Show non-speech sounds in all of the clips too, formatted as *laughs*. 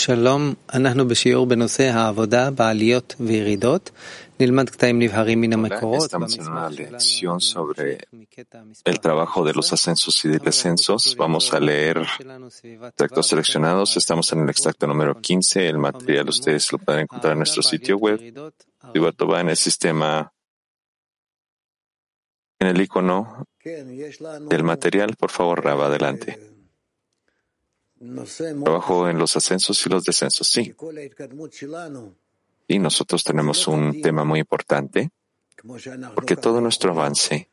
שלום, אנחנו בשיעור בנושא העבודה בעליות וירידות. נלמד קטעים נבהרים מן Hola, המקורות. estamos en una במסמך lección שלנו sobre מקטע מספר el trabajo de los ascensos y descensos. Vamos a leer שלנו סביבה extractos טובה, seleccionados. Estamos en el extracto número 15. El material ustedes lo pueden encontrar en nuestro sitio web. Vivato va en el sistema, en el icono del material. Por favor, Raba, adelante. Trabajo en los ascensos y los descensos. Sí, y nosotros tenemos un tema muy importante porque todo nuestro avance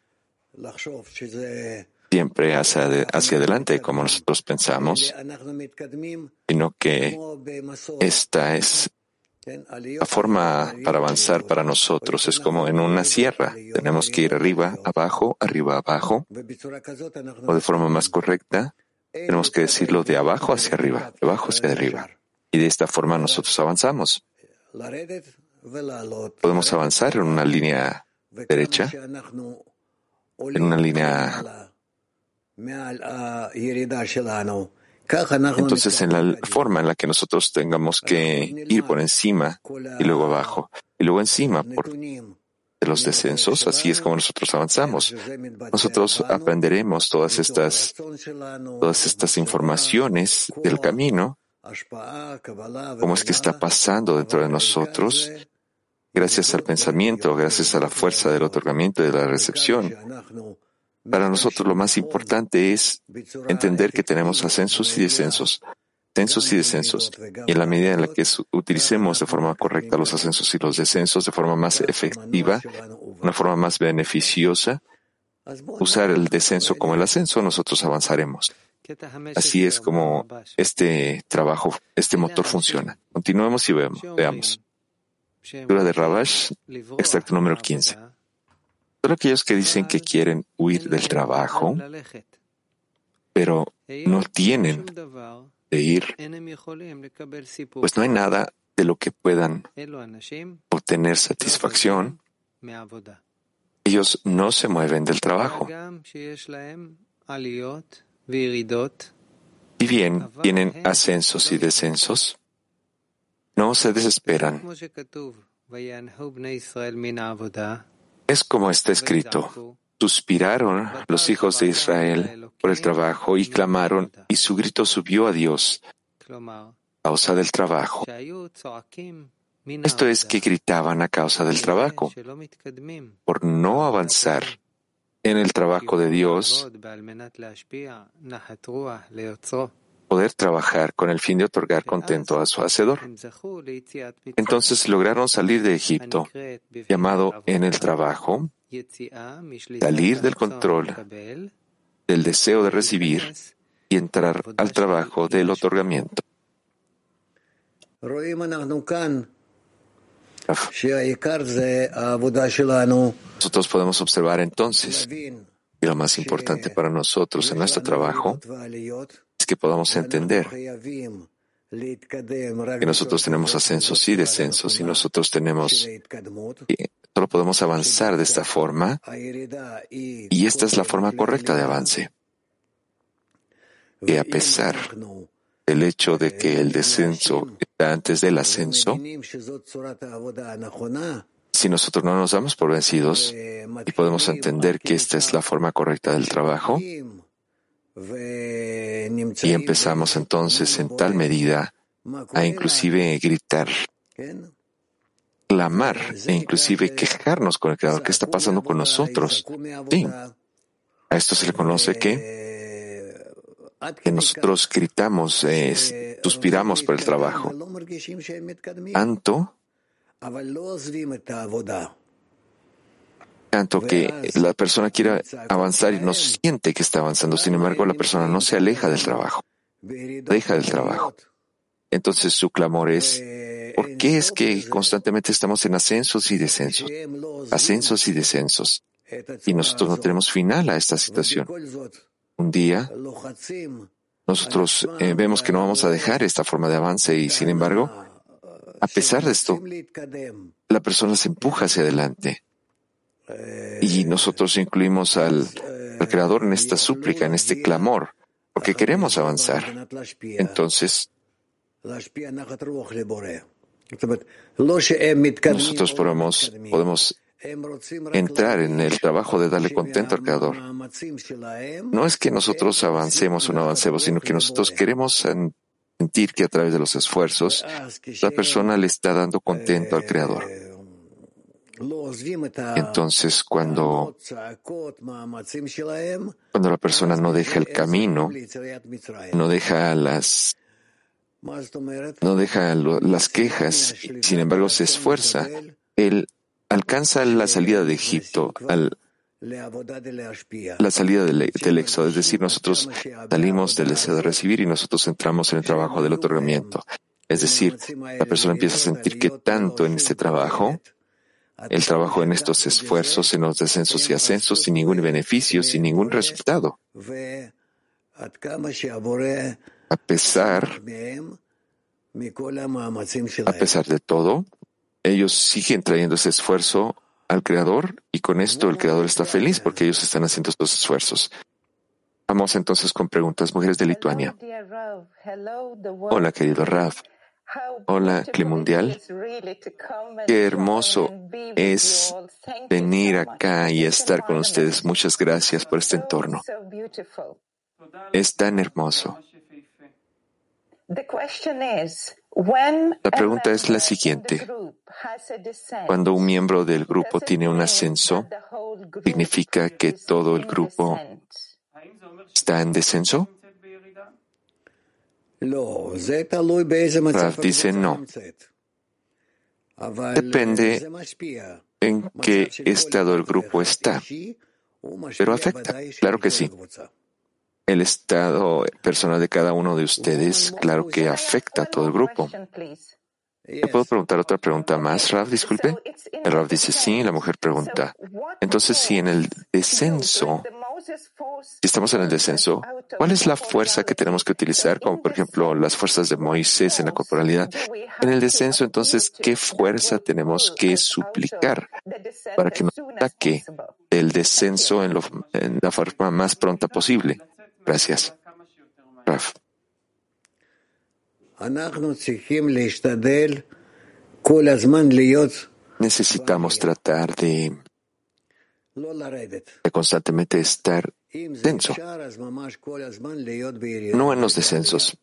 siempre hacia, hacia adelante como nosotros pensamos, sino que esta es la forma para avanzar para nosotros. Es como en una sierra. Tenemos que ir arriba, abajo, arriba, abajo, o de forma más correcta, tenemos que decirlo de abajo hacia arriba, de abajo hacia arriba. Y de esta forma nosotros avanzamos. Podemos avanzar en una línea derecha, en una línea. Entonces, en la forma en la que nosotros tengamos que ir por encima y luego abajo, y luego encima por de los descensos, así es como nosotros avanzamos. Nosotros aprenderemos todas estas, todas estas informaciones del camino, cómo es que está pasando dentro de nosotros, gracias al pensamiento, gracias a la fuerza del otorgamiento y de la recepción. Para nosotros lo más importante es entender que tenemos ascensos y descensos, ascensos y descensos, y en la medida en la que utilicemos de forma correcta los ascensos y los descensos de forma más efectiva, una forma más beneficiosa, usar el descenso como el ascenso, nosotros avanzaremos. Así es como este trabajo, este motor funciona. Continuemos y veamos. veamos. Lectura de Rabash, extracto número 15. Solo aquellos que dicen que quieren huir del trabajo, pero no tienen de ir, pues no hay nada de lo que puedan obtener satisfacción. Ellos no se mueven del trabajo. Si bien tienen ascensos y descensos, no se desesperan. Es como está escrito. Suspiraron los hijos de Israel por el trabajo y clamaron, y su grito subió a Dios a causa del trabajo. Esto es que gritaban a causa del trabajo, por no avanzar en el trabajo de Dios, poder trabajar con el fin de otorgar contento a su Hacedor. Entonces lograron salir de Egipto, llamado en el trabajo, salir del control del deseo de recibir y entrar al trabajo del otorgamiento. Nosotros podemos observar entonces que lo más importante para nosotros en nuestro trabajo es que podamos entender que nosotros tenemos ascensos y descensos y nosotros tenemos que solo podemos avanzar de esta forma y esta es la forma correcta de avance. Que a pesar del hecho de que el descenso está antes del ascenso, si nosotros no nos damos por vencidos y podemos entender que esta es la forma correcta del trabajo, y empezamos entonces en tal medida a inclusive gritar, clamar e inclusive quejarnos con el Creador. ¿Qué está pasando con nosotros? Sí. A esto se le conoce que, que nosotros gritamos, eh, suspiramos por el trabajo. Tanto tanto que la persona quiera avanzar y no siente que está avanzando. Sin embargo, la persona no se aleja del trabajo, deja del trabajo. Entonces su clamor es, ¿por qué es que constantemente estamos en ascensos y descensos? Ascensos y descensos. Y nosotros no tenemos final a esta situación. Un día nosotros eh, vemos que no vamos a dejar esta forma de avance y sin embargo, a pesar de esto, la persona se empuja hacia adelante. Y nosotros incluimos al, al Creador en esta súplica, en este clamor, porque queremos avanzar. Entonces, Nosotros podemos, podemos entrar en el trabajo de darle contento al Creador. No es que nosotros avancemos o no avancemos, sino que nosotros queremos sentir que a través de los esfuerzos la persona le está dando contento al Creador. Entonces, cuando, cuando la persona no deja el camino, no deja las no deja las quejas, sin embargo se esfuerza, él alcanza la salida de Egipto, la salida del, del, éxodo, es decir, nosotros salimos del deseo de recibir y nosotros entramos en el trabajo del otorgamiento. Es decir, la persona empieza a sentir que tanto en este trabajo, el trabajo en estos esfuerzos, en los descensos y ascensos, sin ningún beneficio, sin ningún resultado. A pesar, a pesar de todo, ellos siguen trayendo ese esfuerzo al Creador y con esto el Creador está feliz porque ellos están haciendo estos esfuerzos. Vamos entonces con preguntas, mujeres de Lituania. Hola, querido Rav. Hola, Climundial. Qué hermoso es venir acá y estar con ustedes. Muchas gracias por este entorno. Es tan hermoso. La pregunta es la siguiente. Cuando un miembro del grupo tiene un ascenso, ¿significa que todo el grupo está en descenso? Rav dice no. Depende en qué estado el grupo está. Pero afecta, claro que sí. El estado personal de cada uno de ustedes, claro que afecta a todo el grupo. ¿Me puedo preguntar otra pregunta más, Rav? Disculpe. El Rav dice sí, la mujer pregunta. Entonces, si en el descenso si estamos en el descenso, ¿cuál es la fuerza que tenemos que utilizar? Como por ejemplo las fuerzas de Moisés en la corporalidad. En el descenso, entonces, ¿qué fuerza tenemos que suplicar para que nos ataque el descenso en, la forma más pronta posible? Gracias. Raf. Necesitamos tratar de de constantemente estar denso, no en los descensos.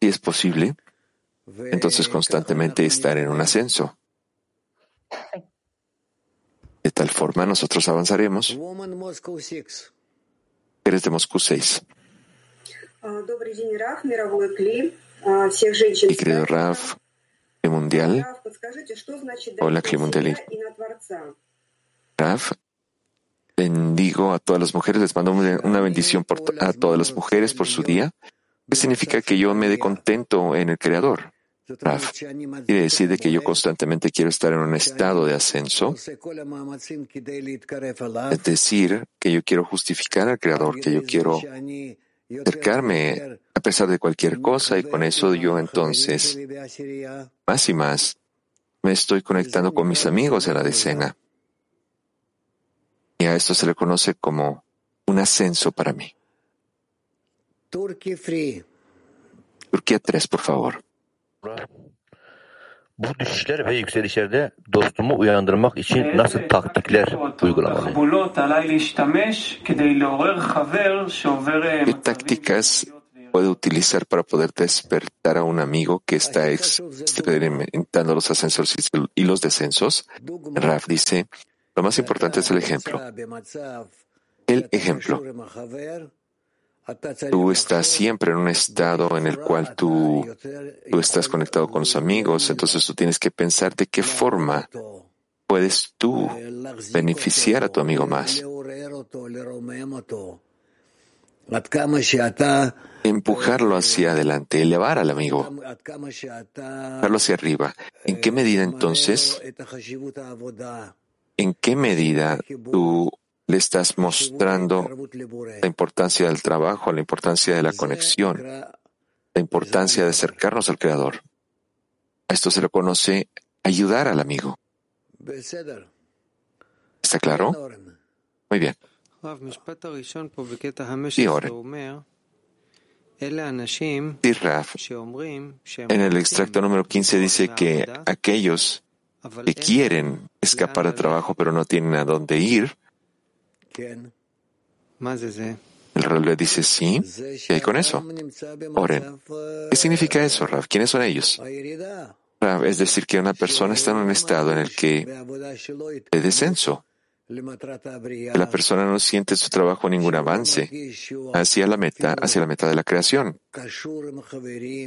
Si es posible, entonces constantemente estar en un ascenso. De tal forma nosotros avanzaremos. Eres de Moscú 6. Y querido Raf, mundial. Hola, Mundial. Raf, bendigo a todas las mujeres, les mando una bendición a todas las mujeres por su día. ¿Qué significa que yo me dé contento en el Creador? Raf, quiere decir que yo constantemente quiero estar en un estado de ascenso, es decir, que yo quiero justificar al Creador, que yo quiero acercarme a pesar de cualquier cosa y con eso yo entonces, más y más, me estoy conectando con mis amigos en la decena. Y a esto se le conoce como un ascenso para mí. Turquía 3, por favor. Bu düşüşler ve yükselişlerde dostumu uyandırmak için nasıl taktikler uygulamalıyım? ¿Qué tácticas puede utilizar para poder despertar a un amigo que está experimentando los ascensos y los descensos? Raf dice, lo más importante es el ejemplo. El ejemplo. Tú estás siempre en un estado en el cual tú, tú estás conectado con los amigos, entonces tú tienes que pensar de qué forma puedes tú beneficiar a tu amigo más. Empujarlo hacia adelante, elevar al amigo, empujarlo hacia arriba. ¿En qué medida entonces ¿En qué medida tú le estás mostrando la importancia del trabajo, la importancia de la conexión, la importancia de acercarnos al Creador? A esto se le conoce ayudar al amigo. ¿Está claro? Muy bien. Y ahora, Sí, Raf, en el extracto número 15 dice que aquellos que quieren escapar del trabajo pero no tienen a dónde ir, el Rav le dice sí, ¿qué hay con eso? Oren. ¿Qué significa eso, Rav? ¿Quiénes son ellos? Rav, es decir, que una persona está en un estado en el que de descenso. La persona no siente en su trabajo ningún avance hacia la meta, hacia la meta de la creación.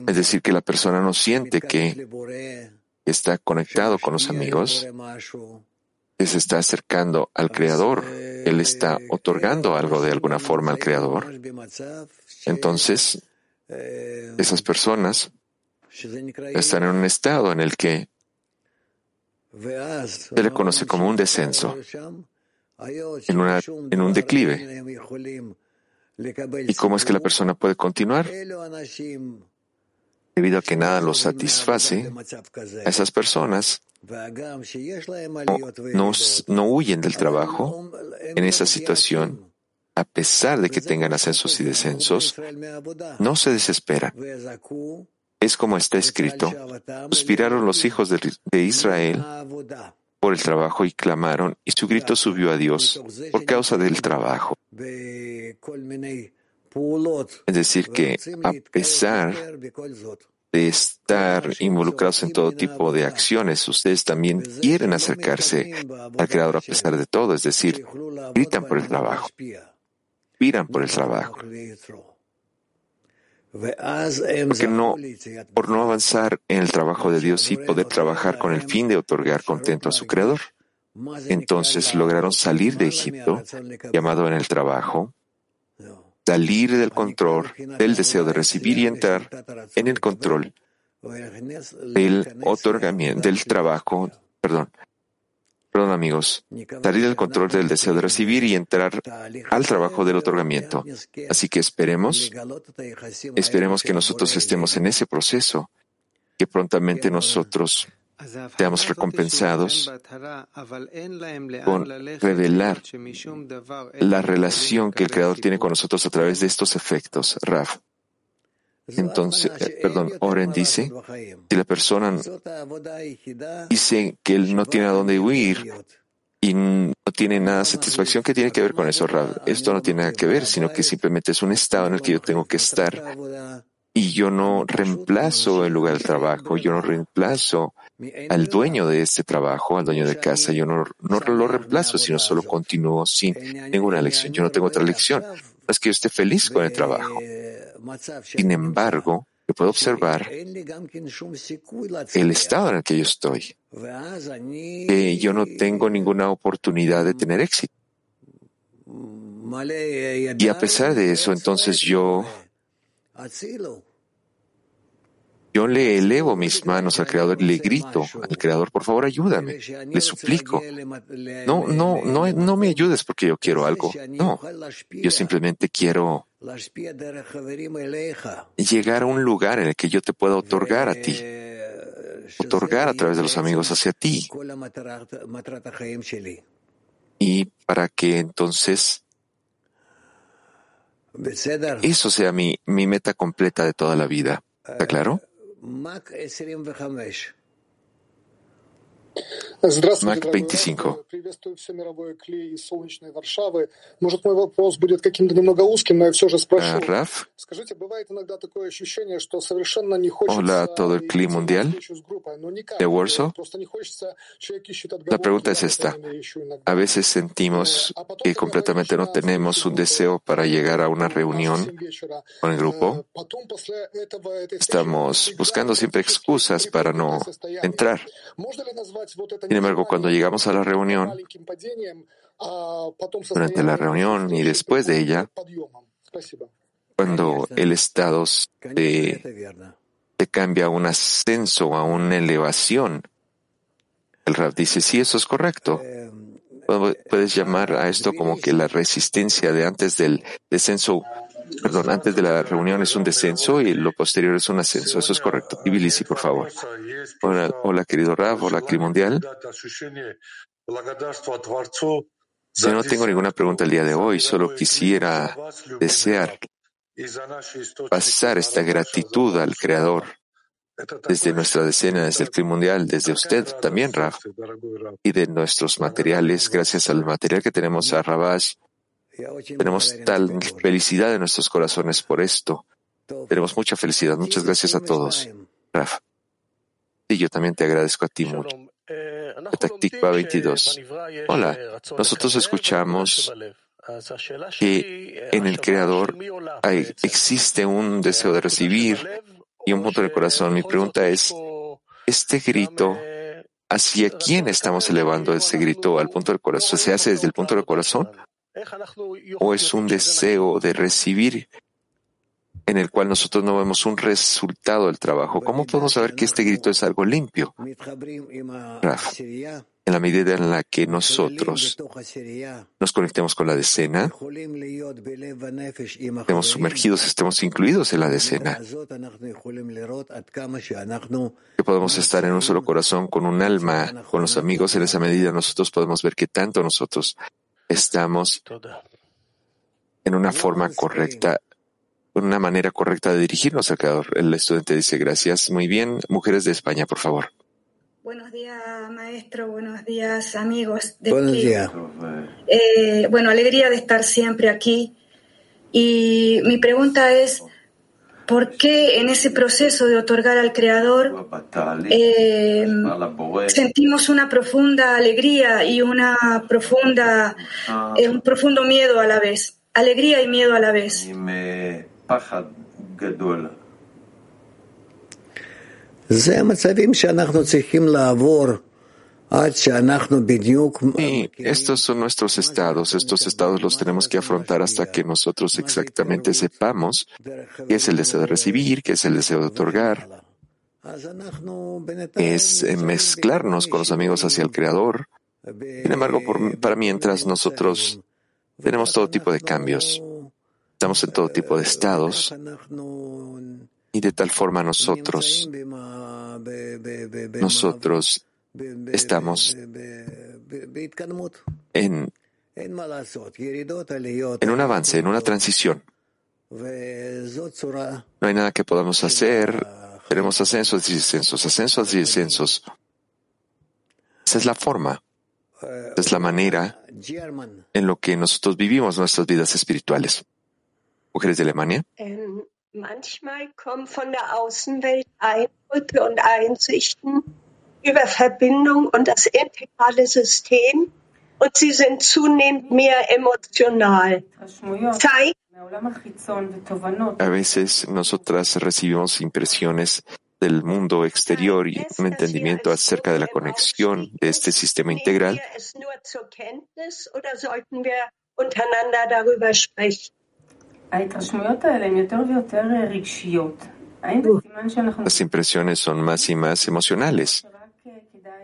Es decir, que la persona no siente que está conectado con los amigos, que se está acercando al Creador, él está otorgando algo de alguna forma al Creador. Entonces, esas personas están en un estado en el que se le conoce como un descenso, en, en un declive. ¿Y cómo es que la persona puede continuar? Debido a que nada los satisface, a esas personas no, huyen del trabajo en esa situación, a pesar de que tengan ascensos y descensos, no se desesperan. Es como está escrito, suspiraron los hijos de Israel por el trabajo y clamaron, y su grito subió a Dios por causa del trabajo. Es decir, que a pesar de estar involucrados en todo tipo de acciones, ustedes también quieren acercarse al Creador a pesar de todo, es decir, gritan por el trabajo, piran por el trabajo. Porque no, por no avanzar en el trabajo de Dios y poder trabajar con el fin de otorgar contento a su Creador. Entonces lograron salir de Egipto, llamado en el trabajo, salir del control, del deseo de recibir y entrar en el control del otorgamiento, del trabajo, perdón, perdón amigos, salir del control del deseo de recibir y entrar al trabajo del otorgamiento. Así que esperemos, esperemos que nosotros estemos en ese proceso, que prontamente nosotros seamos recompensados con revelar la relación que el Creador tiene con nosotros a través de estos efectos, Raf. Entonces, eh, perdón, Oren dice, si la persona dice que él no tiene a dónde huir y no tiene nada de satisfacción, ¿qué tiene que ver con eso, Raf? Esto no tiene nada que ver, sino que simplemente es un estado en el que yo tengo que estar y yo no reemplazo el lugar del trabajo, yo no reemplazo al dueño de este trabajo, al dueño de casa, yo no, no lo reemplazo, sino solo continúo sin ninguna lección. Yo no tengo otra lección. No es que yo esté feliz con el trabajo. Sin embargo, yo puedo observar el estado en el que yo estoy, que yo no tengo ninguna oportunidad de tener éxito. Y a pesar de eso, entonces yo yo le elevo mis manos al Creador y le grito al Creador, por favor, ayúdame, le suplico. No, no, no, no me ayudes porque yo quiero algo. No, yo simplemente quiero llegar a un lugar en el que yo te pueda otorgar a ti, otorgar a través de los amigos hacia ti. Y para que entonces eso sea mi, mi meta completa de toda la vida. ¿Está claro? Mac 25. Приветствую все мировое кли из солнечной Варшавы. Может, мой вопрос будет каким-то немного узким, но я все же спрошу. Раф. Скажите, бывает иногда такое ощущение, что совершенно не хочется Hola a todo el CLI mundial de Warsaw. La pregunta es esta. A veces sentimos que completamente no tenemos un deseo para llegar a una reunión con el grupo. Estamos buscando siempre excusas para no entrar. Sin embargo, cuando llegamos a la reunión, durante la reunión y después de ella, cuando el estado se, cambia a un ascenso, a una elevación, el Rab dice, sí, eso es correcto. Puedes llamar a esto como que la resistencia de antes del descenso perdón, antes de la reunión es un descenso y lo posterior es un ascenso. Eso es correcto. Tbilisi, por favor. Hola, querido Rav, hola Mundial. Si no tengo ninguna pregunta el día de hoy, solo quisiera desear pasar esta gratitud al Creador desde nuestra decena, desde el clima mundial, desde usted también, Raf, y de nuestros materiales, gracias al material que tenemos a Rabash, tenemos tal felicidad en nuestros corazones por esto. Tenemos mucha felicidad. Muchas gracias a todos. Raf. Y yo también te agradezco a ti mucho. Taktikva 22. Hola, nosotros escuchamos que en el Creador existe un deseo de recibir y un punto del corazón. Mi pregunta es, ¿este grito, hacia quién estamos elevando ese grito al punto del corazón? ¿Se hace desde el punto del corazón? ¿O es un deseo de recibir en el cual nosotros no vemos un resultado del trabajo? ¿Cómo podemos saber que este grito es algo limpio? en la medida en la que nosotros nos conectemos con la decena, estemos sumergidos, estemos incluidos en la decena, que podemos estar en un solo corazón con un alma, con los amigos, en esa medida nosotros podemos ver que tanto nosotros estamos en una forma correcta, en una manera correcta de dirigirnos al Creador. El estudiante dice gracias. Muy bien, mujeres de España, por favor. Buenos días, maestro. Buenos días, amigos. De Buenos días. Eh, bueno, alegría de estar siempre aquí. Y mi pregunta es, ¿por qué en ese proceso de otorgar al Creador eh, sentimos una profunda alegría y una profunda, eh, un profundo miedo a la vez? Alegría y miedo a la vez. Y estos son nuestros estados. Estos estados los tenemos que afrontar hasta que nosotros exactamente sepamos qué es el deseo de recibir, qué es el deseo de otorgar. Es mezclarnos con los amigos hacia el Creador. Sin embargo, para mientras nosotros tenemos todo tipo de cambios, estamos en todo tipo de estados y de tal forma nosotros, nosotros estamos en, en un avance, en una transición. No hay nada que podamos hacer. Tenemos ascensos y descensos, ascensos y descensos. Esa es la forma, esa es la manera en lo que nosotros vivimos nuestras vidas espirituales. Mujeres de Alemania. Manchmal kommen von der Außenwelt Eindrücke und Einsichten über Verbindung und das integrale System und sie sind zunehmend mehr emotional. Zeigt A veces nosotras recibimos impresiones del mundo exterior y un entendimiento acerca de la conexión de este sistema integral. Las impresiones son más y más emocionales.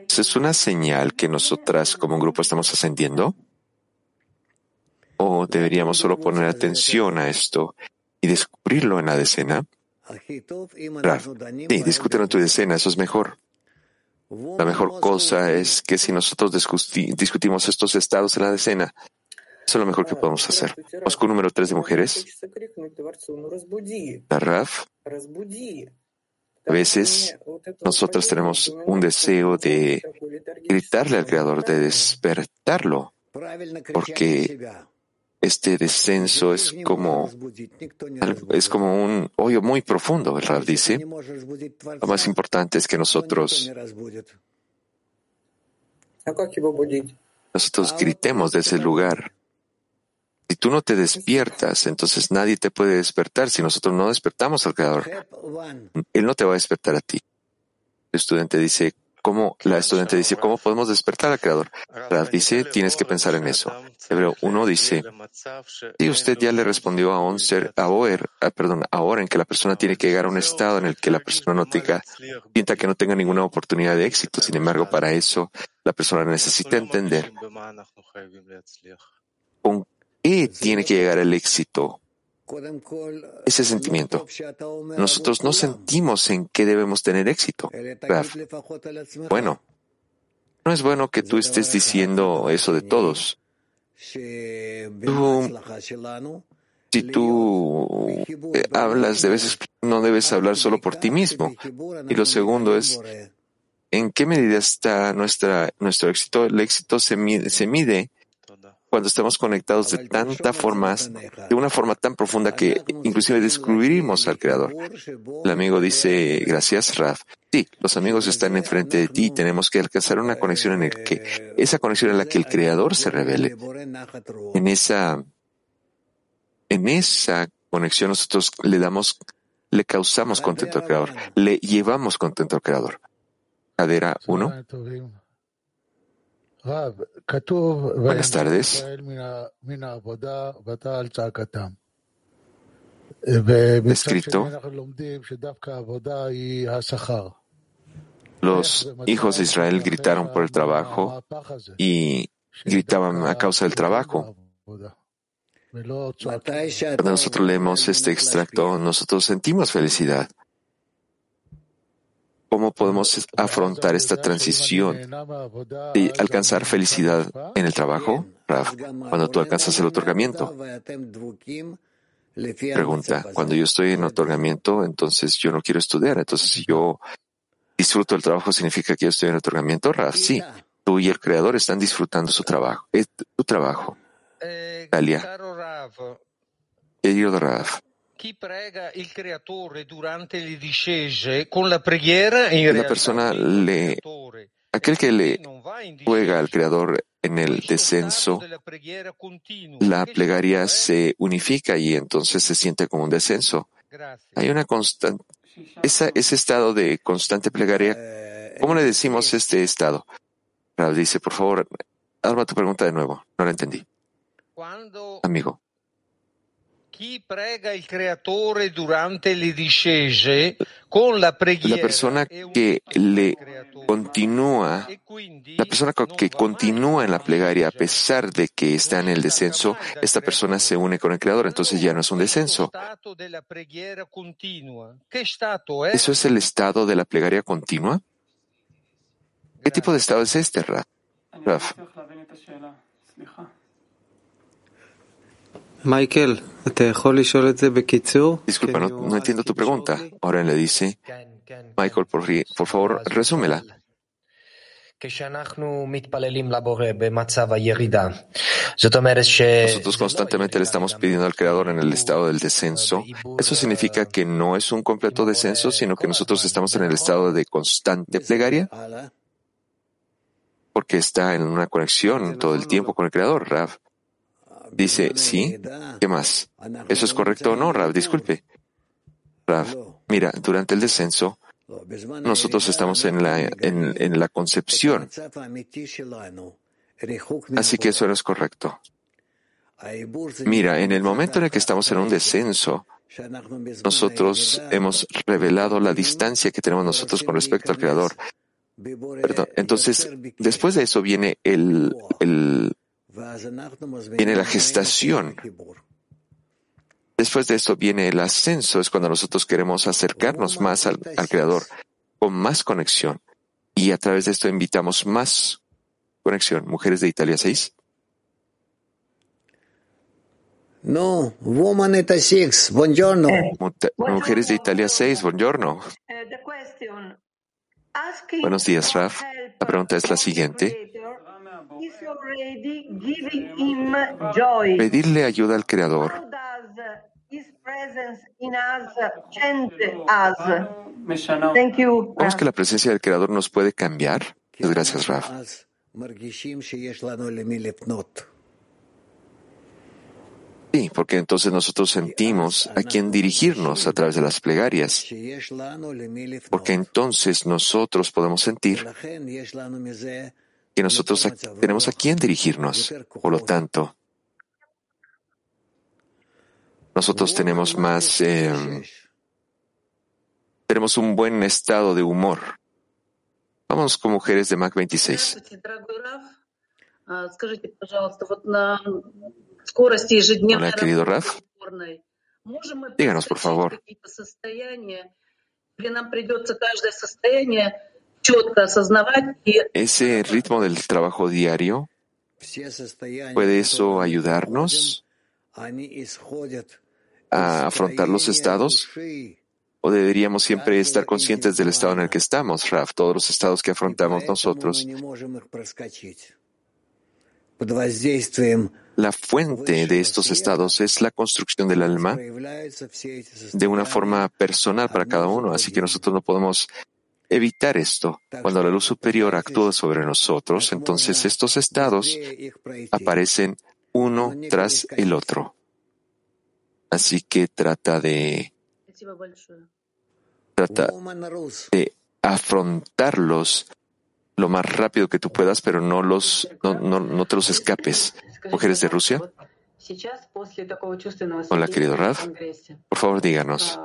¿Es una señal que nosotras como un grupo estamos ascendiendo? ¿O deberíamos solo poner atención a esto y descubrirlo en la decena? sí, discútelo en tu decena, eso es mejor. La mejor cosa es que si nosotros discutimos estos estados en la decena, eso es lo mejor que podemos hacer. Vamos con número tres de mujeres. La Raf. A veces nosotros tenemos un deseo de gritarle al Creador, de despertarlo, porque este descenso es como, es como un hoyo muy profundo, el Raf dice. Lo más importante es que nosotros, nosotros gritemos de ese lugar. Si tú no te despiertas, entonces nadie te puede despertar. Si nosotros no despertamos al Creador, Él no te va a despertar a ti. El estudiante dice, ¿cómo? La estudiante dice, ¿cómo podemos despertar al Creador? La dice, tienes que pensar en eso. Hebreo uno dice, y usted ya le respondió a un ser, a Oer, perdón, ahora en que la persona tiene que llegar a un estado en el que la persona no tenga, sienta que no tenga ninguna oportunidad de éxito. Sin embargo, para eso, la persona necesita entender con y tiene que llegar el éxito. Ese sentimiento. Nosotros no sentimos en qué debemos tener éxito. Bueno, no es bueno que tú estés diciendo eso de todos. Si tú eh, hablas, debes, no debes hablar solo por ti mismo. Y lo segundo es, ¿en qué medida está nuestro éxito? El éxito se mide cuando estamos conectados de tanta forma, de una forma tan profunda que inclusive descubrimos al Creador. El amigo dice, gracias, Raf. Sí, los amigos están enfrente de ti y tenemos que alcanzar una conexión en el que, esa conexión en la que el Creador se revele. En esa, en esa conexión nosotros le damos, le causamos contento al Creador, le llevamos contento al Creador. Cadera 1. Buenas tardes. Escrito, los hijos de Israel gritaron por el trabajo y gritaban a causa del trabajo. Cuando nosotros leemos este extracto, nosotros sentimos felicidad. ¿Cómo podemos afrontar esta transición y alcanzar felicidad en el trabajo, Raf, cuando tú alcanzas el otorgamiento? Pregunta, cuando yo estoy en otorgamiento, entonces yo no quiero estudiar. Entonces, si yo disfruto el trabajo, ¿significa que yo estoy en otorgamiento, Raf? Sí, tú y el Creador están disfrutando su trabajo. Es tu trabajo. Talia. Querido Raf. Chi prega il creatore durante le discese con la preghiera in La persona le, aquel que le juega al Creador en el descenso, la plegaria se unifica y entonces se siente como un descenso. Hay una constante, esa, ese estado de constante plegaria, ¿cómo le decimos este estado? Rav dice, por favor, hazme tu pregunta de nuevo, no la entendí. Amigo. La persona que le continúa, la persona que continúa en la plegaria a pesar de que está en el descenso, esta persona se une con el Creador, entonces ya no es un descenso. ¿Eso es el estado de la plegaria continua? ¿Qué tipo de estado es este, Raf? Michael, Disculpa, no, no, entiendo tu pregunta. Ahora le dice, Michael, por, por favor, resúmela. Nosotros constantemente le estamos pidiendo al Creador en el estado del descenso. Eso significa que no es un completo descenso, sino que nosotros estamos en el estado de constante plegaria, porque está en una conexión todo el tiempo con el Creador, Rav. Dice, sí, ¿qué más? ¿Eso es correcto o no, Rav? Disculpe. Rav, mira, durante el descenso, nosotros estamos en la, en, en la concepción. Así que eso no es correcto. Mira, en el momento en el que estamos en un descenso, nosotros hemos revelado la distancia que tenemos nosotros con respecto al Creador. Perdón. Entonces, después de eso viene el, el, viene la gestación. Después de esto viene el ascenso, es cuando nosotros queremos acercarnos más al, al, Creador, con más conexión. Y a través de esto invitamos más conexión. Mujeres de Italia 6. No, Woman Eta 6, buongiorno. Mujeres de Italia 6, buongiorno. Buenos días, Raf. La pregunta es la siguiente. Pedirle ayuda al Creador. ¿Cómo es que la presencia del Creador nos puede cambiar? Muchas gracias, Raf. Sí, porque entonces nosotros sentimos a quién dirigirnos a través de las plegarias, porque entonces nosotros podemos sentir que nosotros tenemos a quién dirigirnos. Por lo tanto, nosotros tenemos más, eh, tenemos un buen estado de humor. Vamos con mujeres de Mac 26. Hola, querido Raf. Díganos, por favor. Ese ritmo del trabajo diario, ¿puede eso ayudarnos a afrontar los estados? ¿O deberíamos siempre estar conscientes del estado en el que estamos, Raf? Todos los estados que afrontamos nosotros. La fuente de estos estados es la construcción del alma de una forma personal para cada uno, así que nosotros no podemos evitar esto. Cuando la luz superior actúa sobre nosotros, entonces estos estados aparecen uno tras el otro. Así que trata de trata de afrontarlos lo más rápido que tú puedas, pero no los no, no, no te los escapes. Mujeres de Rusia. Hola, querido Raf. Por favor, díganos.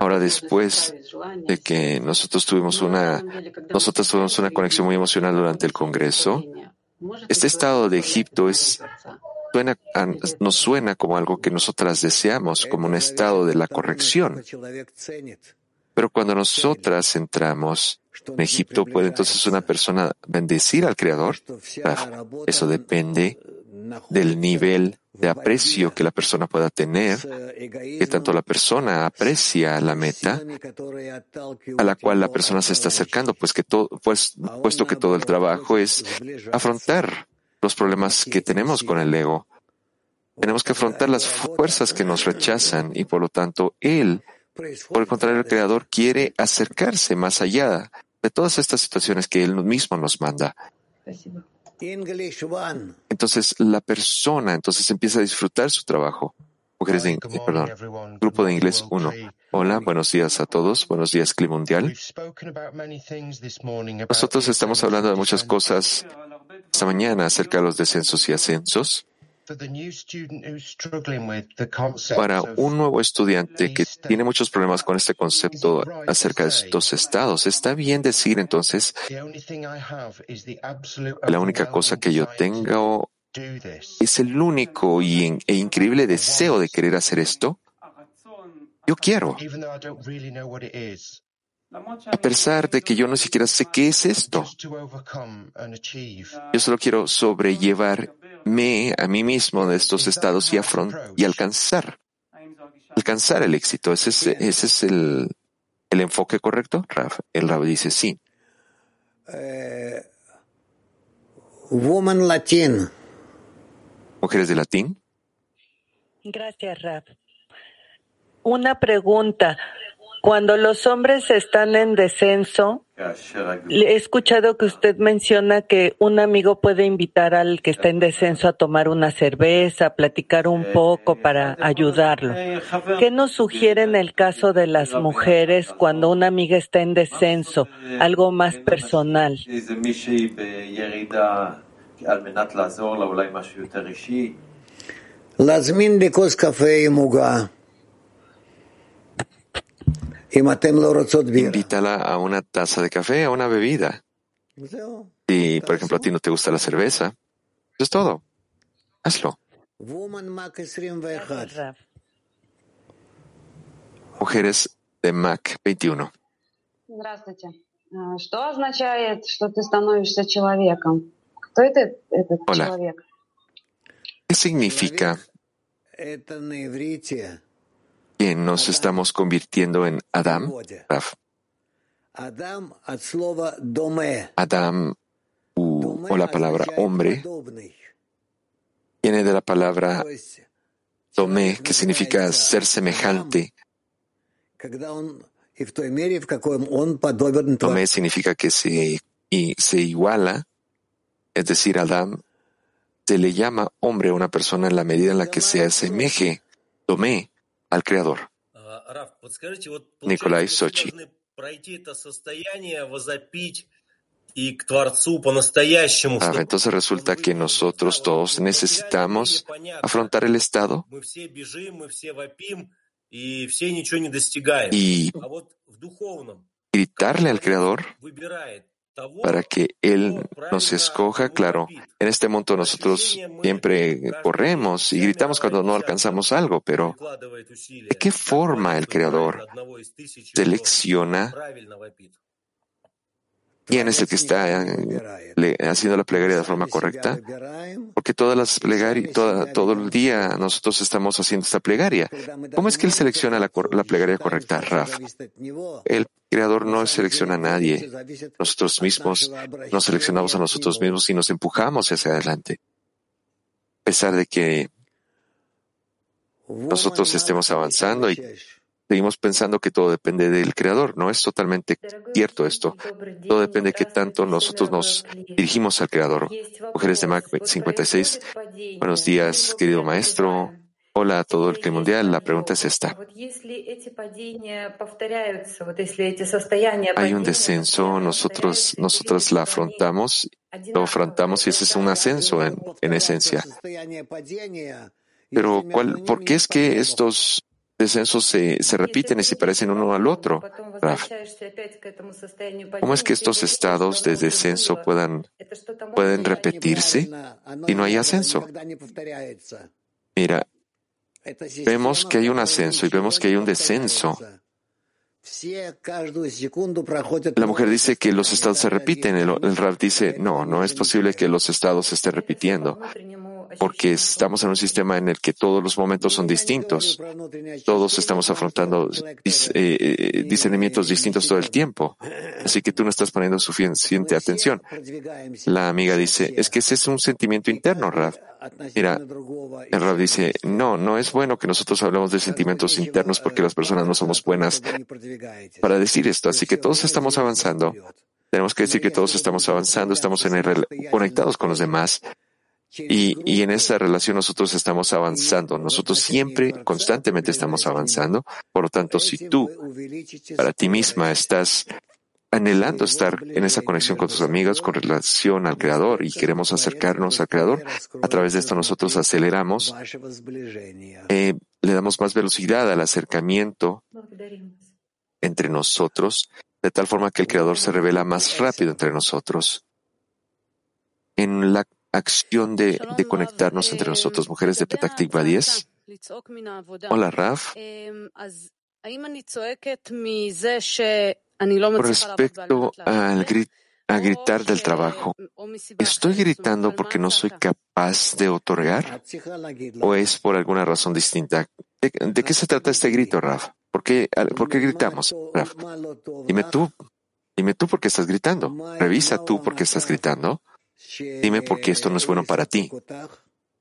Ahora, después de que nosotros tuvimos una, nosotros tuvimos una conexión muy emocional durante el Congreso, este estado de Egipto es, suena, nos suena como algo que nosotras deseamos, como un estado de la corrección. Pero cuando nosotras entramos en Egipto, ¿puede entonces una persona bendecir al Creador? Eso depende del nivel de aprecio que la persona pueda tener, que tanto la persona aprecia la meta a la cual la persona se está acercando, pues que todo, pues, puesto que todo el trabajo es afrontar los problemas que tenemos con el ego. Tenemos que afrontar las fuerzas que nos rechazan y por lo tanto Él, por el contrario, el Creador quiere acercarse más allá de todas estas situaciones que Él mismo nos manda. Entonces la persona entonces empieza a disfrutar su trabajo. Mujeres de, perdón, grupo de inglés 1. Hola, buenos días a todos. Buenos días, Clima Mundial. Nosotros estamos hablando de muchas cosas esta mañana acerca de los descensos y ascensos. Para un nuevo estudiante que tiene muchos problemas con este concepto acerca de estos estados, está bien decir entonces, la única cosa que yo tengo es el único y, e increíble deseo de querer hacer esto. Yo quiero. A pesar de que yo no siquiera sé qué es esto. Yo solo quiero sobrellevarme a mí mismo de estos estados y, y alcanzar, alcanzar el éxito. ¿Ese es, ese es el, el, enfoque correcto? el Rab dice sí. Eh, woman Latin. Mujeres de latín. Gracias, Rab. Una pregunta. Cuando los hombres están en descenso, he escuchado que usted menciona que un amigo puede invitar al que está en descenso a tomar una cerveza, a platicar un poco para ayudarlo. ¿Qué nos sugiere en el caso de las mujeres cuando una amiga está en descenso, algo más personal? Invítala a una taza de café, a una bebida. Si, por ejemplo, a ti no te gusta la cerveza, eso es todo. Hazlo. Mujeres de Mac 21. Hola. ¿Qué significa que nos estamos convirtiendo en Adam? Adam o la palabra hombre viene de la palabra domé, que significa ser semejante. Domé significa que se, y se iguala, es decir, Adam se le llama hombre a una persona en la medida en la que se asemeje, domé, al Creador. Nikolai Sochi. entonces resulta que nosotros todos necesitamos afrontar el estado y gritarle al Creador para que Él nos escoja. Claro, en este mundo nosotros siempre corremos y gritamos cuando no alcanzamos algo, pero ¿de qué forma el Creador selecciona ¿Quién es el que está eh, haciendo la plegaria de forma correcta? Porque todas las plegarias, todo el día nosotros estamos haciendo esta plegaria. ¿Cómo es que él selecciona la plegaria correcta, Raf? El Creador no selecciona a nadie. Nosotros mismos nos seleccionamos a nosotros mismos y nos empujamos hacia adelante. A pesar de que nosotros estemos avanzando y seguimos pensando que todo depende del Creador. No es totalmente cierto esto. Todo depende de qué tanto nosotros nos dirigimos al Creador. Mujeres de Mac 56. Buenos días, querido maestro. Hola a todo el que mundial. La pregunta es esta. Hay un descenso, nosotros, nosotros la afrontamos, lo afrontamos y ese es un ascenso en, en esencia. Pero ¿cuál, ¿por qué es que estos descensos se, se repiten y se parecen uno al otro. ¿Cómo es que estos estados de descenso puedan, pueden repetirse si no hay ascenso? Mira, vemos que hay un ascenso y vemos que hay un descenso. La mujer dice que los estados se repiten. El, el Rav dice, no, no es posible que los estados se estén repitiendo porque estamos en un sistema en el que todos los momentos son distintos. Todos estamos afrontando eh, eh, discernimientos distintos todo el tiempo. Así que tú no estás poniendo suficiente atención. La amiga dice, es que ese es un sentimiento interno, Rav. Mira, el Rav dice, no, no es bueno que nosotros hablemos de sentimientos internos porque las personas no somos buenas para decir esto. Así que todos estamos avanzando. Tenemos que decir que todos estamos avanzando, estamos conectados con los demás y, y, en esa relación nosotros estamos avanzando. Nosotros siempre, constantemente estamos avanzando. Por lo tanto, si tú para ti misma estás anhelando estar en esa conexión con tus amigos con relación al Creador y queremos acercarnos al Creador, a través de esto nosotros aceleramos, eh, le damos más velocidad al acercamiento entre nosotros, de tal forma que el Creador se revela más rápido entre nosotros. En la acción de, de conectarnos entre nosotros, mujeres de Petak 10. Hola, Raf. Con respecto al a gritar del trabajo, ¿estoy gritando porque no soy capaz de otorgar? ¿O es por alguna razón distinta? ¿De, qué se trata este grito, Raf? ¿Por qué, ¿Por qué gritamos, Raf? Dime tú, dime tú por qué estás gritando. Revisa tú por qué estás gritando. Dime por qué esto no es bueno para ti.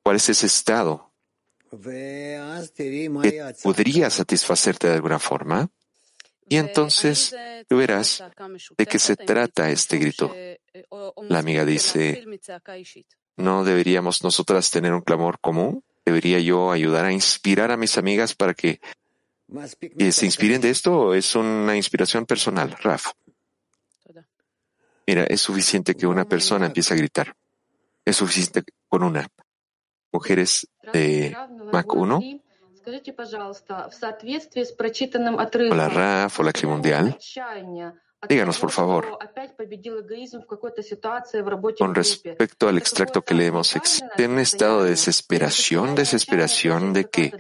¿Cuál es ese estado que podría satisfacerte de alguna forma? Y entonces tú verás de qué se trata este grito. La amiga dice, ¿no deberíamos nosotras tener un clamor común? ¿Debería yo ayudar a inspirar a mis amigas para que, se inspiren de esto o es una inspiración personal, Raf? Mira, es suficiente que una persona empiece a gritar. Es suficiente con una. Mujeres de Mac 1. Hola Raf, hola Mundial. Díganos, por favor, con respecto al extracto que leemos, ¿existe un estado de desesperación, desesperación de que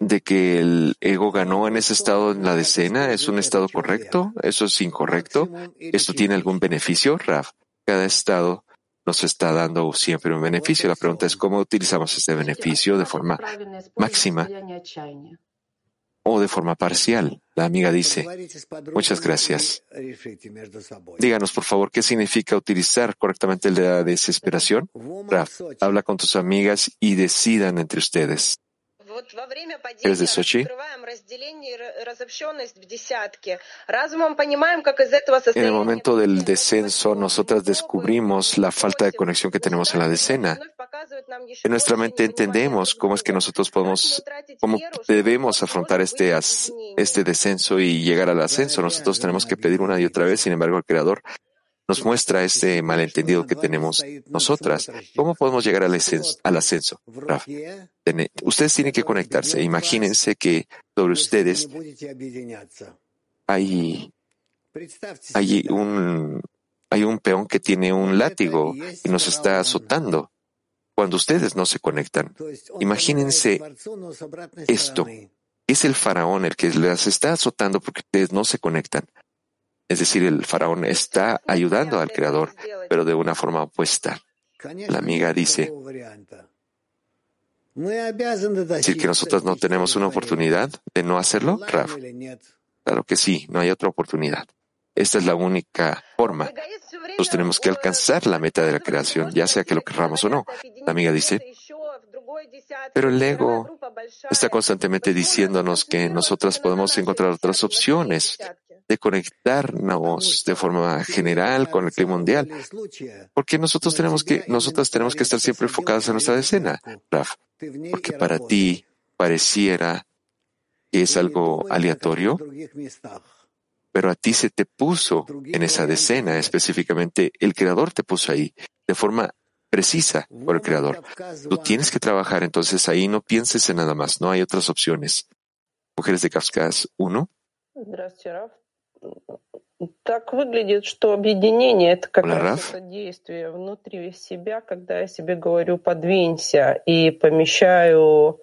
de que el ego ganó en ese estado en la decena, ¿es un estado correcto? ¿Eso es incorrecto? ¿Esto tiene algún beneficio, Raf? Cada estado nos está dando siempre un beneficio. La pregunta es cómo utilizamos este beneficio de forma máxima o de forma parcial. La amiga dice, muchas gracias. Díganos, por favor, qué significa utilizar correctamente la desesperación. Raf, habla con tus amigas y decidan entre ustedes. ¿Eres de Sochi? En el momento del descenso, nosotras descubrimos la falta de conexión que tenemos en la decena. En nuestra mente entendemos cómo es que nosotros podemos, cómo debemos afrontar este, este descenso y llegar al ascenso. Nosotros tenemos que pedir una y otra vez, sin embargo, el Creador nos muestra este malentendido que tenemos nosotras. ¿Cómo podemos llegar al ascenso? Al ascenso? Ustedes tienen que conectarse. Imagínense que sobre ustedes hay, un, hay un peón que tiene un látigo y nos está azotando cuando ustedes no se conectan. Imagínense esto. Es el faraón el que las está azotando porque ustedes no se conectan. Es decir, el faraón está ayudando al creador, pero de una forma opuesta. La amiga dice, ¿decir que nosotros no tenemos una oportunidad de no hacerlo, Rav? Claro que sí, no hay otra oportunidad. Esta es la única forma. Nosotros tenemos que alcanzar la meta de la creación, ya sea que lo querramos o no. La amiga dice, pero el ego está constantemente diciéndonos que nosotras podemos encontrar otras opciones de conectarnos de forma general con el clima mundial. Porque nosotros tenemos que, nosotras tenemos que estar siempre enfocadas en nuestra decena, Raf. Porque para ti pareciera que es algo aleatorio, pero a ti se te puso en esa decena, específicamente el Creador te puso ahí, de forma precisa por el Creador. Tú tienes que trabajar, entonces ahí no pienses en nada más, no hay otras opciones. Mujeres de Kafkas 1. Так выглядит, что объединение — это как Hola, раз Raf. это действие внутри себя, когда я себе говорю «подвинься» и помещаю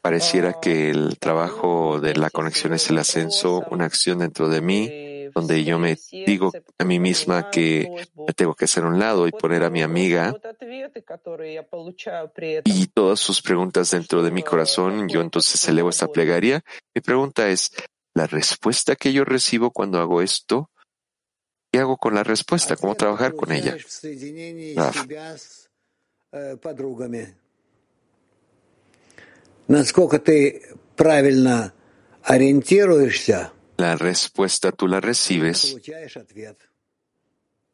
Pareciera que el trabajo de la conexión es el ascenso, una acción dentro de mí, donde yo me digo a mí misma que me tengo que hacer a un lado y poner a mi amiga вот ответы, которые я получаю при этом. y todas sus preguntas dentro de mi corazón. Yo entonces elevo esta plegaria. Mi pregunta es, la respuesta que yo recibo cuando hago esto, ¿qué hago con la respuesta? ¿Cómo trabajar con ella? Raf. La respuesta tú la recibes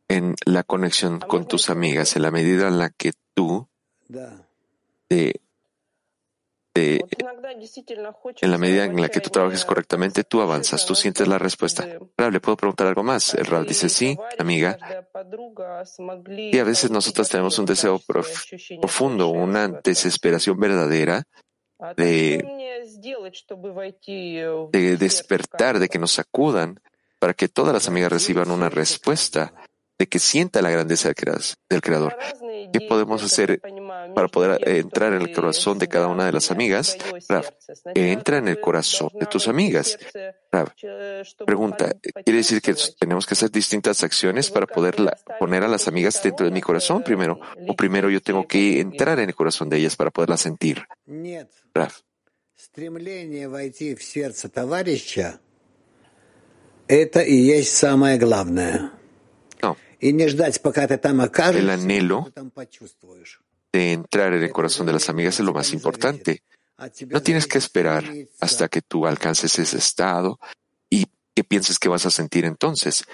en la conexión con tus amigas, en la medida en la que tú te este, en la medida en la que tú trabajes correctamente, tú avanzas, tú sientes la respuesta. Rab, ¿le puedo preguntar algo más? El Rab dice, sí, amiga. Y a veces nosotras tenemos un deseo profundo, una desesperación verdadera de, despertar, de que nos sacudan para que todas las amigas reciban una respuesta de que sienta la grandeza del crea- del Creador. ¿Qué podemos hacer para poder eh, entrar en el corazón de cada una de las amigas? Rav, entra en el corazón de tus amigas. Rav, pregunta, ¿quiere decir que tenemos que hacer distintas acciones para poder la- poner a las amigas dentro de mi corazón primero? ¿O primero yo tengo que entrar en el corazón de ellas para poderlas sentir? Нет. Rav, Стремление войти в сердце товарища – это и есть самое главное. El anhelo de entrar en el corazón de las amigas es lo más importante. No tienes que esperar hasta que tú alcances ese estado y qué pienses que vas a sentir entonces.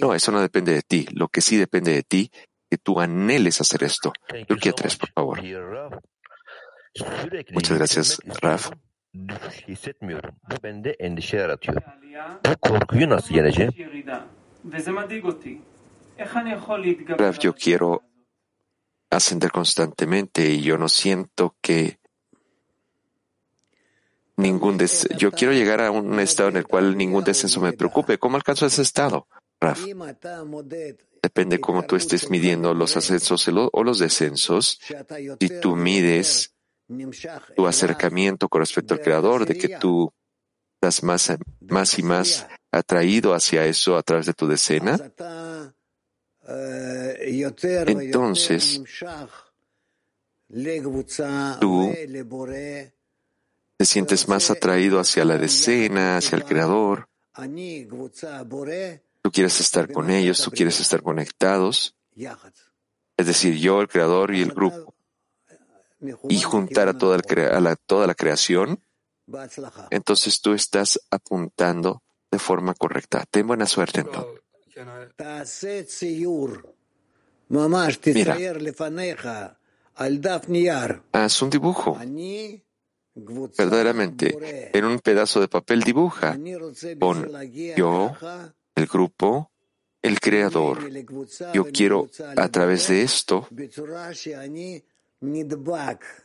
No, eso no depende de ti. Lo que sí depende de ti es que tú anheles hacer esto. Turquía 3, por favor. Muchas gracias, Raf. Bu korkuyu? Rav, yo quiero ascender constantemente y yo no siento que ningún des yo quiero llegar a un estado en el cual ningún descenso me preocupe. ¿Cómo alcanzo ese estado, Raf? Depende cómo tú estés midiendo los ascensos o los descensos. Si tú mides tu acercamiento con respecto al Creador, de que tú estás más, más y más atraído hacia eso a través de tu decena, entonces, tú te sientes más atraído hacia la decena, hacia el creador. Tú quieres estar con ellos, tú quieres estar conectados. Es decir, yo, el creador y el grupo. Y juntar a toda, la, la creación. Entonces tú estás apuntando de forma correcta. Ten buena suerte entonces. Mira, haz un dibujo. Verdaderamente, en un pedazo de papel dibuja. Pon yo, el grupo, el creador. Yo quiero, a través de esto,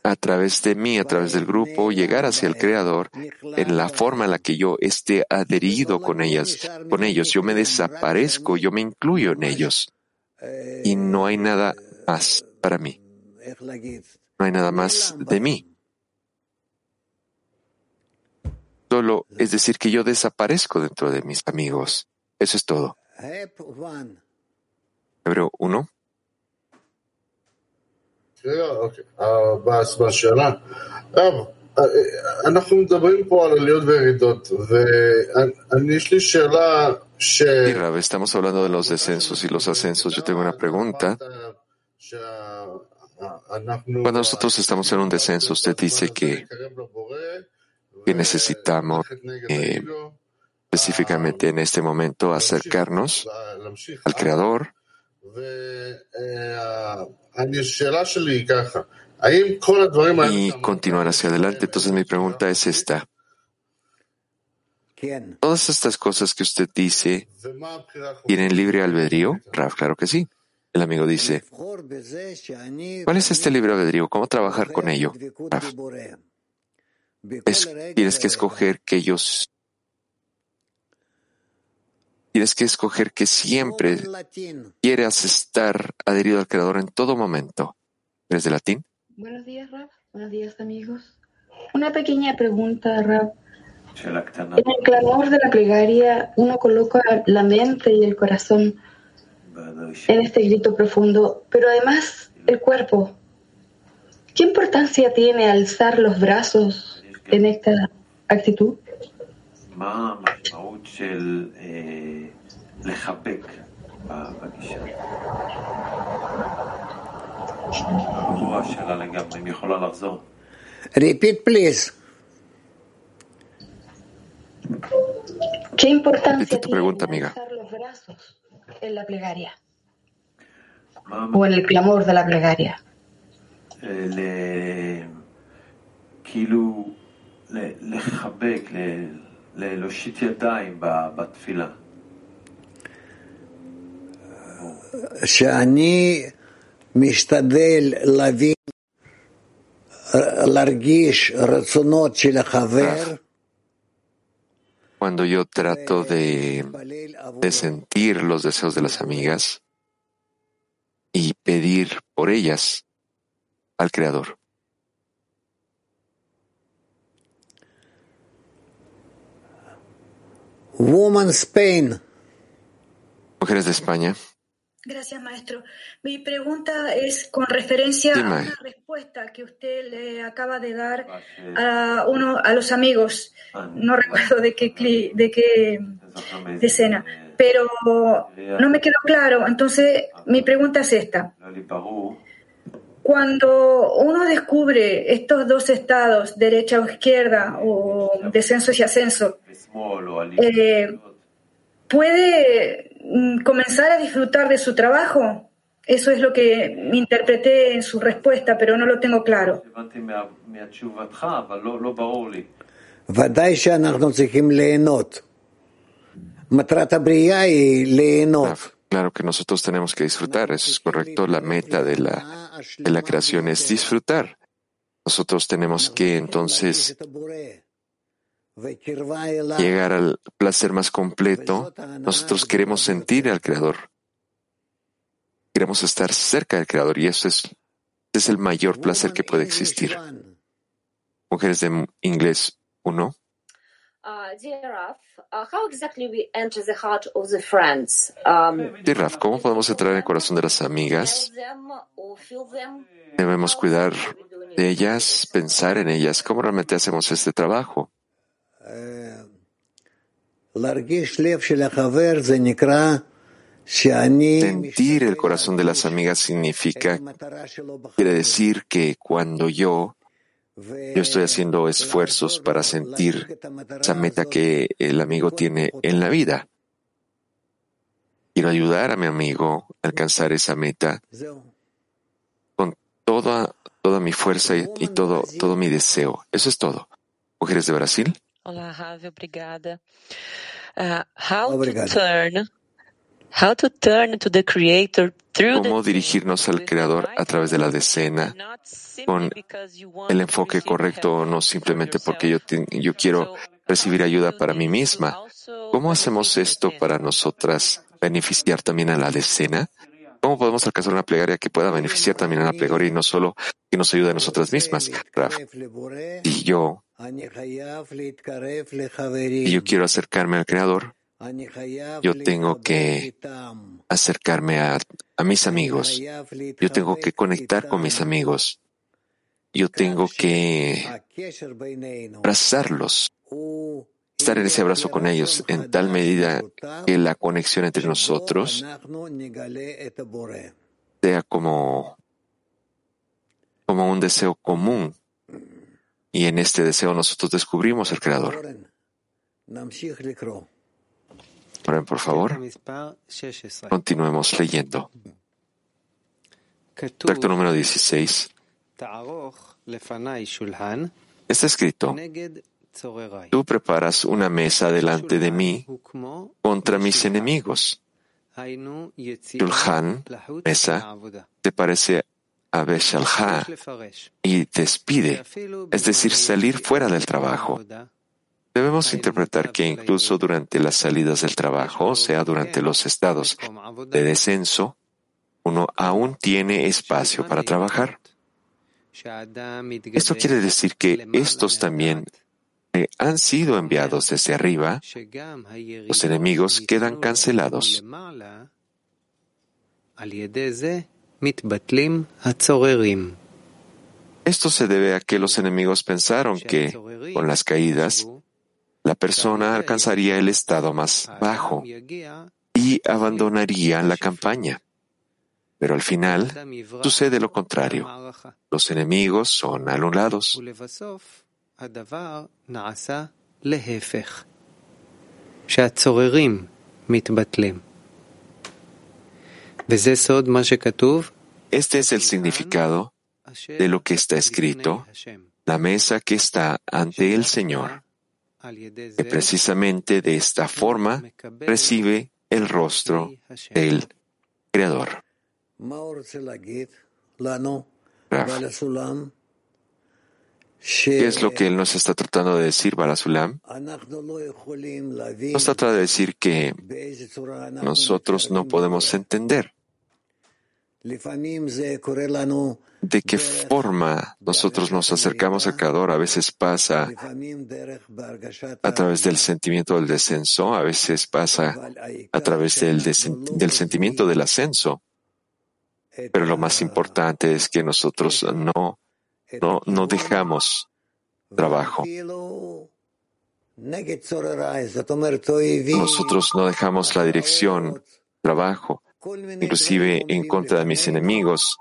a través de mí, a través del grupo, llegar hacia el Creador en la forma en la que yo esté adherido con ellas, con ellos. Yo me desaparezco, yo me incluyo en ellos. Y no hay nada más para mí. No hay nada más de mí. Solo es decir que yo desaparezco dentro de mis amigos. Eso es todo. Hebreo 1. אוקיי. ב- בשאלה. רב, אנחנו מדברים פה על עליות וירידות, ואני, יש לי שאלה ש... Y Rab, estamos hablando de los descensos y los ascensos. Yo tengo una pregunta. Cuando nosotros estamos en un descenso, usted dice que, que necesitamos eh, específicamente en este momento acercarnos al Creador. y continuar hacia adelante. Entonces mi pregunta es esta. ¿Todas estas cosas que usted dice tienen libre albedrío? Raf, claro que sí. El amigo dice, ¿cuál es este libre albedrío? ¿Cómo trabajar con ello? Raf, es- tienes que escoger que ellos... Tienes que escoger que siempre quieras estar adherido al Creador en todo momento. ¿Eres de latín? Buenos días, Rap. Buenos días, amigos. Una pequeña pregunta, Rap. En el clamor de la plegaria, uno coloca la mente y el corazón en este grito profundo, pero además el cuerpo. ¿Qué importancia tiene alzar los brazos en esta actitud? מה המשמעות של אה, לחבק ב- בגישה? לא ברורה השאלה לגמרי, אם יכולה לחזור. Repeat, please. ¿Qué importancia Repite tu pregunta, amiga. alzar los brazos en la plegaria? O en el clamor de la plegaria. אה, ל- כאילו ל- לחבק, ל- ל- להושיט ידיים ב- בתפילה. שאני משתדל להבין, להרגיש רצונות של החבר, Cuando yo trato de, de sentir los deseos de las amigas y pedir por ellas al Creador. Woman Spain. Mujeres de España. Gracias, maestro. Mi pregunta es con referencia a una respuesta que usted le acaba de dar a uno a los amigos. No recuerdo de qué de qué decena, pero no me quedó claro. Entonces, mi pregunta es esta. Cuando uno descubre estos dos estados, derecha o izquierda, o descenso y ascenso, eh, puede mm, comenzar a disfrutar de su trabajo. Eso es lo que interpreté en su respuesta, pero no lo tengo claro. Ah, claro que nosotros tenemos que disfrutar, eso es correcto. La meta de la, de la creación es disfrutar. Nosotros tenemos que entonces llegar al placer más completo. Nosotros queremos sentir al Creador. Queremos estar cerca del Creador y eso es, es el mayor placer que puede existir. Mujeres de inglés 1. Uh, dear Raf, uh? Um, ¿cómo podemos entrar en el corazón de las amigas? Debemos cuidar de ellas, pensar en ellas. ¿Cómo realmente hacemos este trabajo? Sentir el corazón de las amigas significa, quiere decir que cuando yo, yo estoy haciendo esfuerzos para sentir esa meta que el amigo tiene en la vida. Quiero ayudar a mi amigo a alcanzar esa meta con toda, toda mi fuerza y, y todo, todo mi deseo. Eso es todo. Mujeres de Brasil. Olá, Ravi, obrigada. Uh, how Obrigado. to turn, how to turn to the Creator through the cómo dirigirnos al Creador a través de la decena con el enfoque correcto, no simplemente porque yo, te- yo quiero recibir ayuda para mí misma. ¿Cómo hacemos esto para nosotras beneficiar también a la decena? ¿Cómo podemos alcanzar una plegaria que pueda beneficiar también a la plegaria y no solo que nos ayude a nosotras mismas? Raf, si yo y yo quiero acercarme al Creador, yo tengo que acercarme a, a mis amigos, yo tengo que conectar con mis amigos, yo tengo que abrazarlos, estar en ese abrazo con ellos en tal medida que la conexión entre nosotros sea como, como un deseo común. Y en este deseo nosotros descubrimos el Creador. Ahora, por favor, continuemos leyendo. Tracto número 16. Está escrito, tú preparas una mesa delante de mí contra mis enemigos. Shulhan, mesa, te parece a Beshalha y despide, es decir, salir fuera del trabajo. Debemos interpretar que incluso durante las salidas del trabajo, o sea, durante los estados de descenso, uno aún tiene espacio para trabajar. Esto quiere decir que estos también han sido enviados desde arriba, los enemigos quedan cancelados. Esto se debe a que los enemigos pensaron que, con las caídas, la persona alcanzaría el estado más bajo y abandonaría la campaña. Pero al final sucede lo contrario. Los enemigos son anulados. Este es el significado de lo que está escrito, la mesa que está ante el Señor, que precisamente de esta forma recibe el rostro del Creador. ¿Qué es lo que él nos está tratando de decir, Barasulam? Nos trata de decir que nosotros no podemos entender de qué forma nosotros nos acercamos al Creador. A veces pasa a través del sentimiento del descenso, a veces pasa a través del, del sentimiento del ascenso. Pero lo más importante es que nosotros no, no, no dejamos trabajo. Nosotros no dejamos la dirección, trabajo, inclusive en contra de mis enemigos.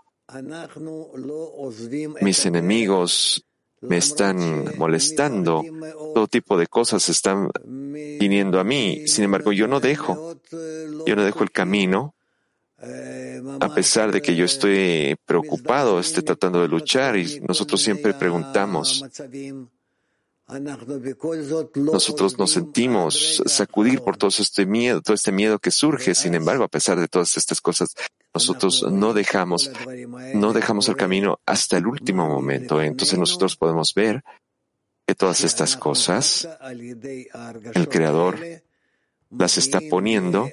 Mis enemigos me están molestando, todo tipo de cosas están viniendo a mí. Sin embargo, yo no dejo, yo no dejo el camino, a pesar de que yo estoy preocupado, estoy tratando de luchar y nosotros siempre preguntamos, nosotros nos sentimos sacudir por todo este miedo, todo este miedo que surge. Sin embargo, a pesar de todas estas cosas, nosotros no dejamos, no dejamos el camino hasta el último momento. Entonces nosotros podemos ver que todas estas cosas, el Creador las está poniendo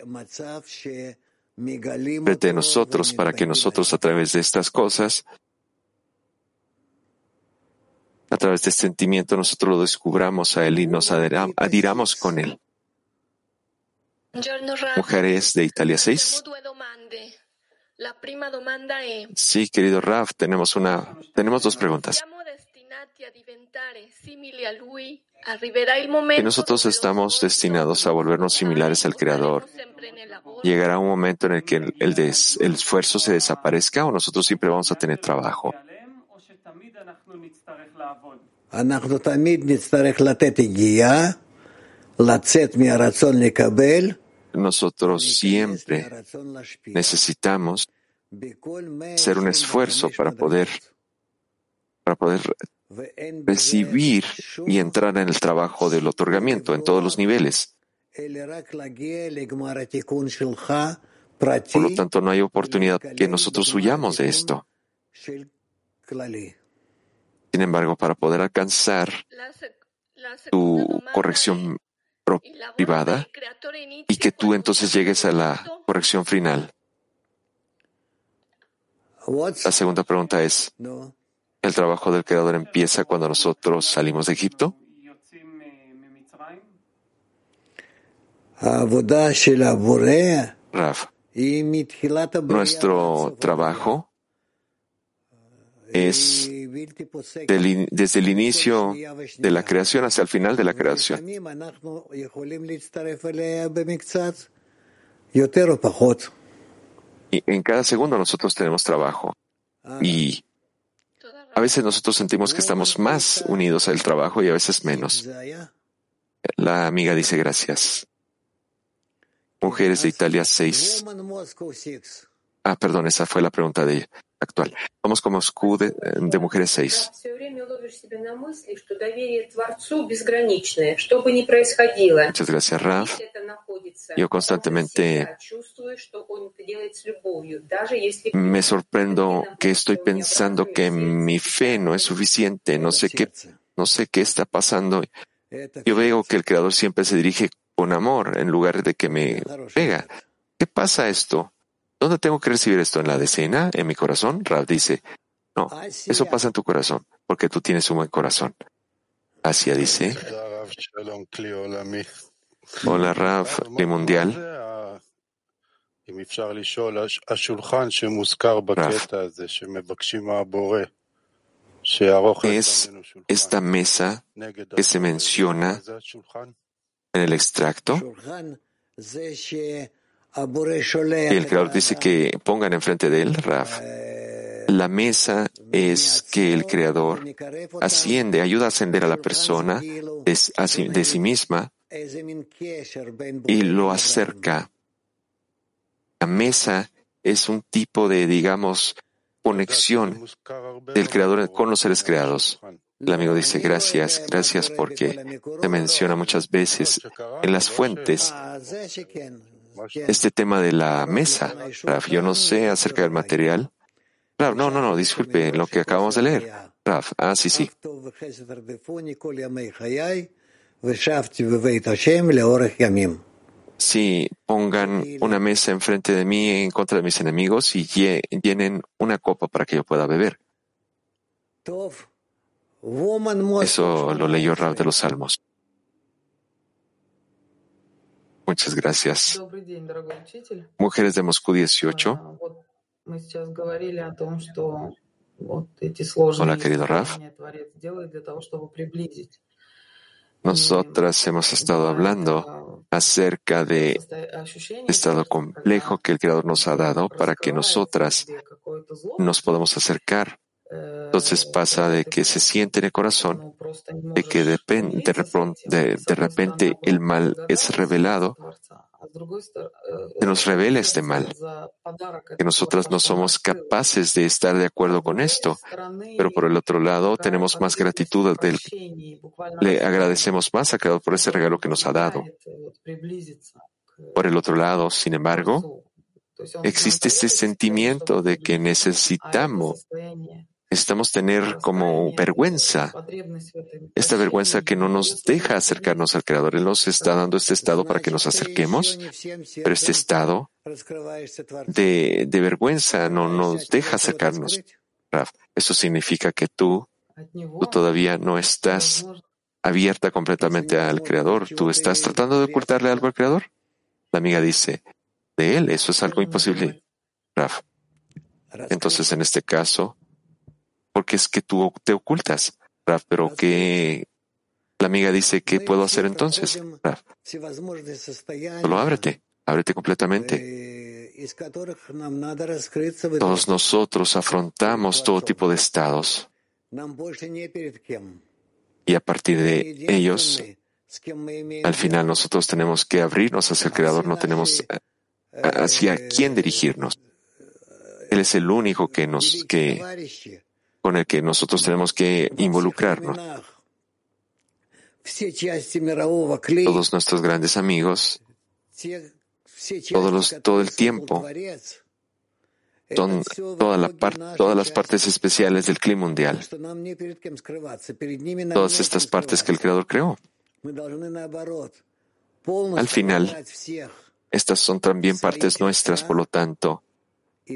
frente a nosotros para que nosotros a través de estas cosas a través de este sentimiento nosotros lo descubramos a Él y nos adhiramos con Él. Mujeres de Italia 6. Sí, querido Raf, tenemos una, tenemos dos preguntas. Que nosotros estamos destinados a volvernos similares al Creador. ¿Llegará un momento en el que el, el esfuerzo se desaparezca o nosotros siempre vamos a tener trabajo? Nosotros siempre necesitamos hacer un esfuerzo para poder, para poder recibir y entrar en el trabajo del otorgamiento en todos los niveles. Por lo tanto, no hay oportunidad que nosotros huyamos de esto. Sin embargo, para poder alcanzar tu corrección privada y que tú entonces llegues a la corrección final. La segunda pregunta es, El trabajo del Creador empieza cuando nosotros salimos de Egipto. Raf, nuestro trabajo es desde el inicio de la creación hasta el final de la creación. Y en cada segundo nosotros tenemos trabajo. Y a veces nosotros sentimos que estamos más unidos al trabajo y a veces menos. La amiga dice gracias. Mujeres de Italia 6. Ah, perdón, esa fue la pregunta de ella, actual. Somos como Moscú de, de Mujeres 6. Muchas gracias, Raf. Yo constantemente me sorprendo que estoy pensando que mi fe no es suficiente. No sé qué, no sé qué está pasando. Yo veo que el Creador siempre se dirige con amor en lugar de que me pega. ¿Qué pasa esto? ¿Dónde tengo que recibir esto? ¿En la decena? ¿En mi corazón? Rab dice, no, eso pasa en tu corazón, porque tú tienes un buen corazón. Asia dice, hola Rab, de mundial. Es esta mesa que se menciona en el extracto. El Creador dice que pongan enfrente de él, Raf. La mesa es que el Creador asciende, ayuda a ascender a la persona de, sí- de sí misma y lo acerca. La mesa es un tipo de, digamos, conexión del Creador con los seres creados. El amigo dice, gracias, gracias porque se menciona muchas veces en las fuentes este tema de la mesa. Raf, yo no sé acerca del material. Raf, no, no, no, disculpe, lo que acabamos de leer. Raf, ah, sí, sí. Sí, pongan una mesa enfrente de mí en contra de mis enemigos y lle- llenen una copa para que yo pueda beber. Eso lo leyó Raf de los Salmos. Muchas gracias. Mujeres de Moscú 18. Hola, querido Raf. Nosotras hemos estado hablando acerca de este estado complejo que el Creador nos ha dado para que nosotras nos podamos acercar entonces pasa de que se siente en el corazón, de que de, repente el mal es revelado, que nos revela este mal, que nosotras no somos capaces de estar de acuerdo con esto, pero por el otro lado tenemos más gratitud, le agradecemos más a Creador por ese regalo que nos ha dado. Por el otro lado, sin embargo, existe ese sentimiento de que necesitamos necesitamos tener como vergüenza, esta vergüenza que no nos deja acercarnos al Creador. Él nos está dando este estado para que nos acerquemos, pero este estado de, vergüenza no nos deja acercarnos. Raf, eso significa que tú, tú todavía no estás abierta completamente al Creador. ¿Tú estás tratando de ocultarle algo al Creador? La amiga dice, de él, eso es algo imposible. Raf. Entonces, en este caso, porque es que tú te ocultas, Raf, pero que la amiga dice, ¿qué puedo hacer entonces? Raf, solo ábrete, ábrete completamente. Todos nosotros afrontamos todo tipo de estados y a partir de ellos, al final nosotros tenemos que abrirnos hacia el Creador, no tenemos eh, hacia quién dirigirnos. Él es el único que nos, que, con el que nosotros tenemos que involucrarnos. Todos nuestros grandes amigos, todos los, todo el tiempo, todas las partes especiales del clima mundial, todas estas partes que el Creador creó. Al final, estas son también partes nuestras, por lo tanto,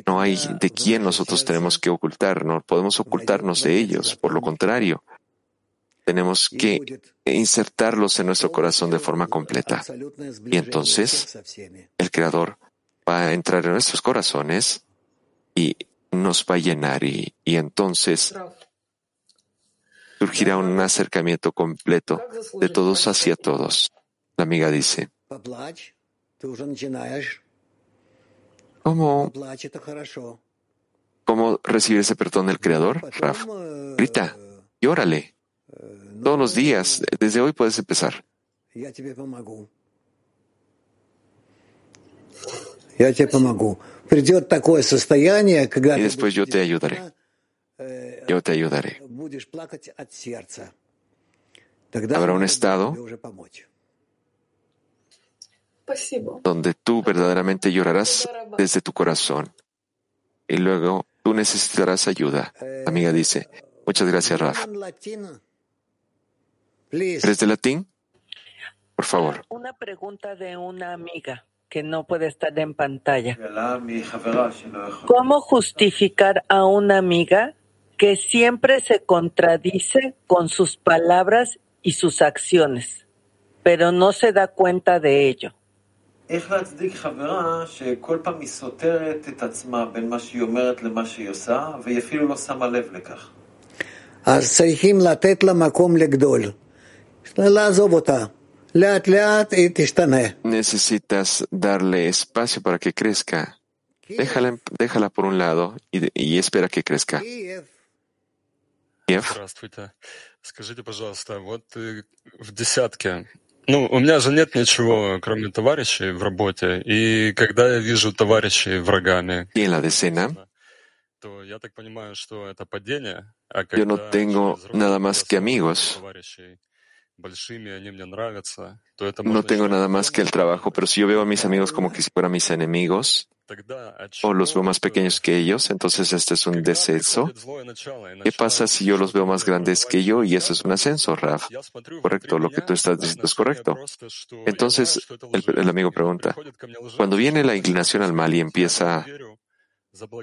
No hay de quién nosotros tenemos que ocultar, no podemos ocultarnos de ellos. Por lo contrario, tenemos que insertarlos en nuestro corazón de forma completa. Y entonces el Creador va a entrar en nuestros corazones y nos va a llenar y, y entonces surgirá un acercamiento completo de todos hacia todos. La amiga dice, ¿cómo, cómo recibir ese perdón del Creador? Raf, grita, llórale. Todos los días, desde hoy puedes empezar. Y después yo te ayudaré. Yo te ayudaré. Habrá un estado donde tú verdaderamente llorarás desde tu corazón y luego tú necesitarás ayuda. Amiga dice, muchas gracias, Raf. ¿Eres de latín? Por favor. Una pregunta de una amiga que no puede estar en pantalla. ¿Cómo justificar a una amiga que siempre se contradice con sus palabras y sus acciones, pero no se da cuenta de ello? איך להצדיק חברה שכל פעם היא סותרת את עצמה בין מה שהיא אומרת למה שהיא עושה, והיא אפילו לא שמה לב לכך. אז צריכים לתת לה מקום לגדול. לעזוב אותה. לאט לאט היא תשתנה. Necesitas darle espacio para que crezca. Déjala, déjala por un lado y, y espera que crezca. Киев. Здравствуйте. Скажите, пожалуйста, вот э, в десятке, ну, у меня же нет ничего, кроме товарищей в работе, и когда я вижу товарищей врагами, то я так понимаю, что это падение, а yo no когда tengo nada más que amigos. товарищей no tengo nada más que el trabajo, pero si yo veo a mis amigos como que si fueran mis enemigos, o los veo más pequeños que ellos, entonces este es un descenso. ¿Qué pasa si yo los veo más grandes que yo y eso es un ascenso, Raf? Correcto, lo que tú estás diciendo es correcto. Entonces, el, amigo pregunta, cuando viene la inclinación al mal y empieza,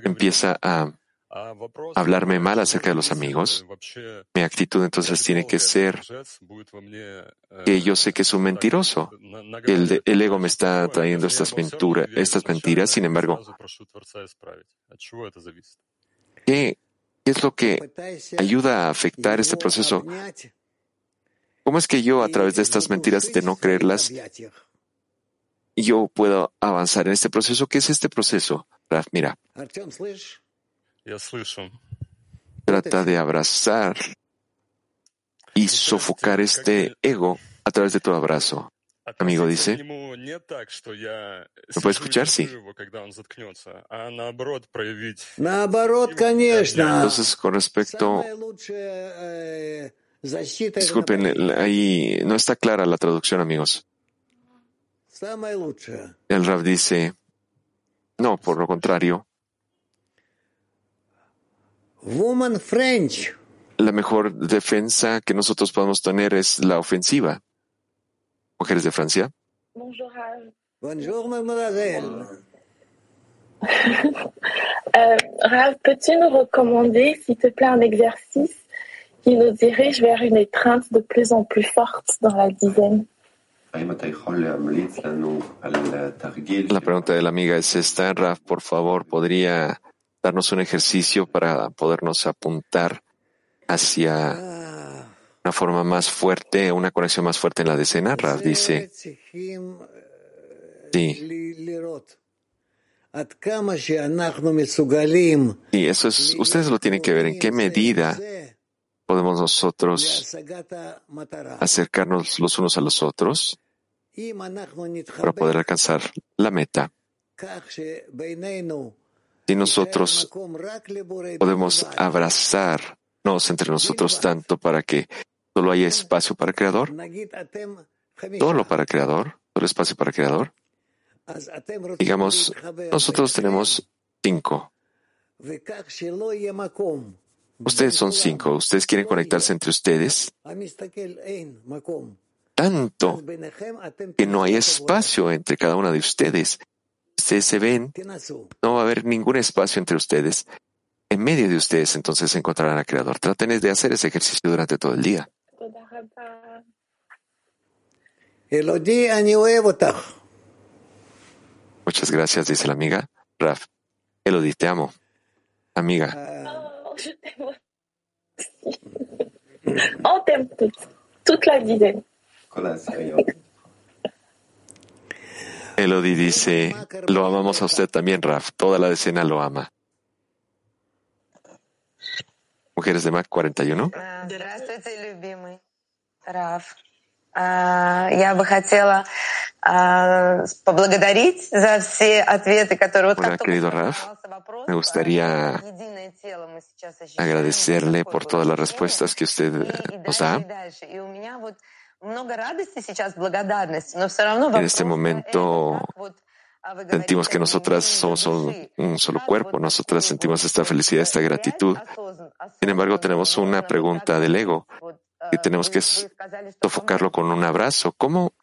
empieza a hablarme mal acerca de los amigos, mi actitud entonces tiene que ser que yo sé que es un mentiroso. El, ego me está trayendo estas, estas mentiras, sin embargo, ¿qué es lo que ayuda a afectar este proceso? ¿Cómo es que yo, a través de estas mentiras, de no creerlas, yo puedo avanzar en este proceso? ¿Qué es este proceso? Mira. Trata de abrazar y sofocar este ego a través de tu abrazo. Amigo dice, ¿me puede escuchar? Sí. Entonces, con respecto... Disculpen, ahí no está clara la traducción, amigos. El Rab dice, no, por lo contrario, Woman French. La mejor defensa que nosotros podemos tener es la ofensiva. Mujeres de Francia. Bonjour, Bonjour mademoiselle. *laughs* euh, Rav, peux-tu nous recommander, s'il te plaît, un exercice qui nous dirige vers une étreinte de plus en plus forte dans la dizaine La pregunta de la amiga es esta, Raf, por favor, ¿podría darnos un ejercicio para podernos apuntar hacia una forma más fuerte, una conexión más fuerte en la decena? Rav dice, sí. Sí, eso es, ustedes lo tienen que ver, en qué medida podemos nosotros acercarnos los unos a los otros para poder alcanzar la meta si nosotros podemos abrazarnos entre nosotros tanto para que solo haya espacio para el Creador, solo para el Creador, solo espacio para el Creador. Digamos, nosotros tenemos cinco. Ustedes son cinco, ustedes quieren conectarse entre ustedes tanto que no hay espacio entre cada una de ustedes ustedes se ven, no va a haber ningún espacio entre ustedes. En medio de ustedes entonces encontrarán al Creador. Traten de hacer ese ejercicio durante todo el día. Muchas gracias, dice la amiga. Raf, Elodie, te amo. Amiga. On t'aime toute, toute la dizaine. Elodie dice, lo amamos a usted también, Raf. Toda la decena lo ama. Mujeres de Mac 41. Raf. Hola, querido Raf. Me gustaría agradecerle por todas las respuestas que usted eh, nos da. En este momento sentimos que nosotras somos un solo cuerpo, nosotras sentimos esta felicidad, esta gratitud. Sin embargo, tenemos una pregunta del ego y tenemos que sofocarlo con un abrazo. ¿Cómo?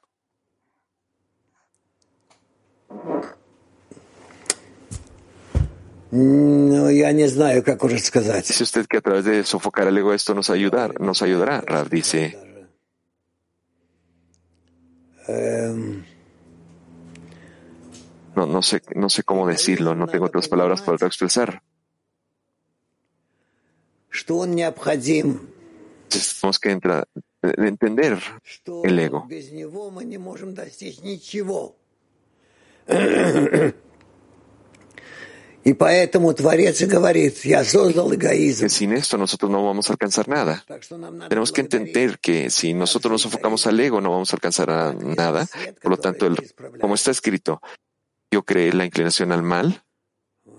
No, ya no sé cómo Dice usted que a través de sofocar al ego esto nos ayudará, nos ayudará, Rav dice. No, no, sé, no sé cómo decirlo, no tengo otras palabras para expresar. Tenemos que entender el ego. *clears throat* Sin esto nosotros no vamos a alcanzar nada. Tenemos que entender que si nosotros nos enfocamos al ego no vamos a alcanzar nada. Por lo tanto, el, como está escrito, yo creé la inclinación al mal.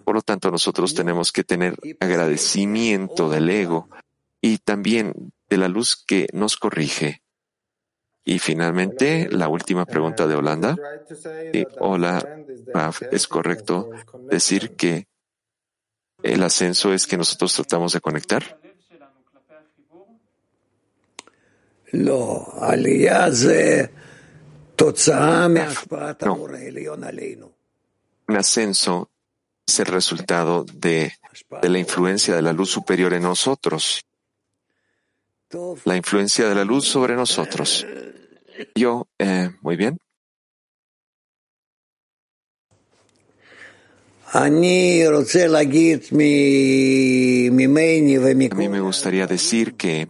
Por lo tanto, nosotros tenemos que tener agradecimiento del ego y también de la luz que nos corrige. Y finalmente, la última pregunta de Holanda. Sí, hola, Raf, es correcto decir que el ascenso es que nosotros tratamos de conectar. No, un ascenso es el resultado de la influencia de la luz superior en nosotros. La influencia de la luz sobre nosotros. Yo, eh, muy bien. A mí me gustaría decir que,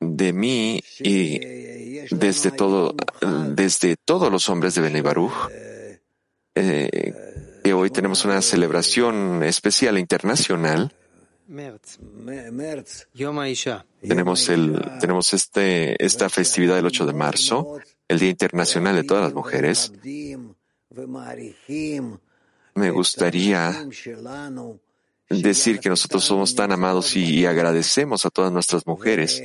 de mí y desde todo, desde todos los hombres de Ben Baruch, eh, que hoy tenemos una celebración especial internacional tenemos, el, tenemos este, esta festividad del 8 de marzo, el Día Internacional de todas las Mujeres. Me gustaría decir que nosotros somos tan amados y, agradecemos a todas nuestras mujeres,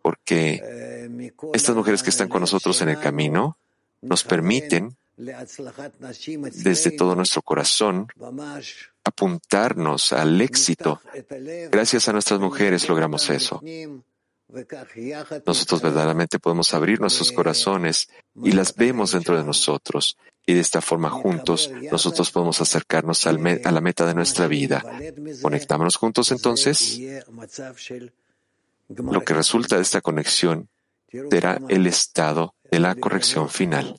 porque estas mujeres que están con nosotros en el camino nos permiten, desde todo nuestro corazón, apuntarnos al éxito. Gracias a nuestras mujeres logramos eso. Nosotros verdaderamente podemos abrir nuestros corazones y las vemos dentro de nosotros. Y de esta forma juntos nosotros podemos acercarnos a la meta de nuestra vida. Conectámonos juntos entonces. Lo que resulta de esta conexión será el estado de la corrección final.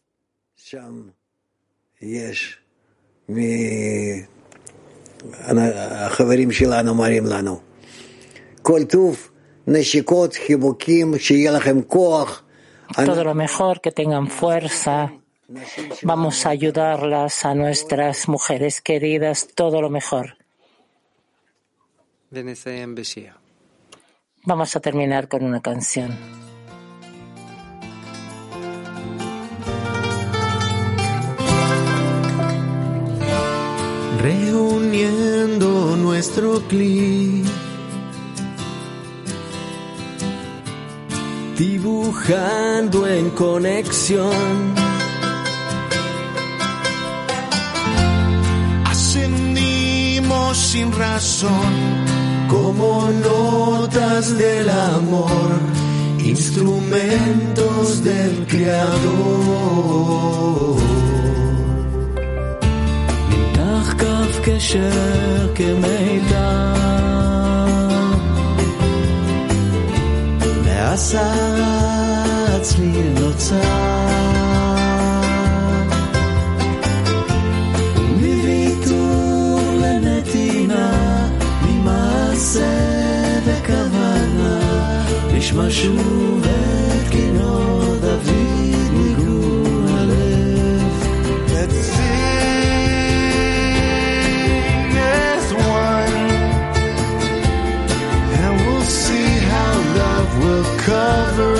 שם יש, מ- החברים שלנו אומרים לנו, כל טוב, נשיקות, חיבוקים, שיהיה לכם כוח. Todo lo mejor, que tengan fuerza. Vamos a ayudarlas a nuestras mujeres queridas, todo lo mejor. ונסיים בשיר. Vamos a terminar con una canción. reuniendo nuestro clic, dibujando en conexión. Ascendimos sin razón como notas del amor, instrumentos del Creador. מתקשר כמיתר. מהסערה הצליל נוצר, ומוויתור לנתינה, ממעשה וכוונה, נשמע שוב את כינור. cover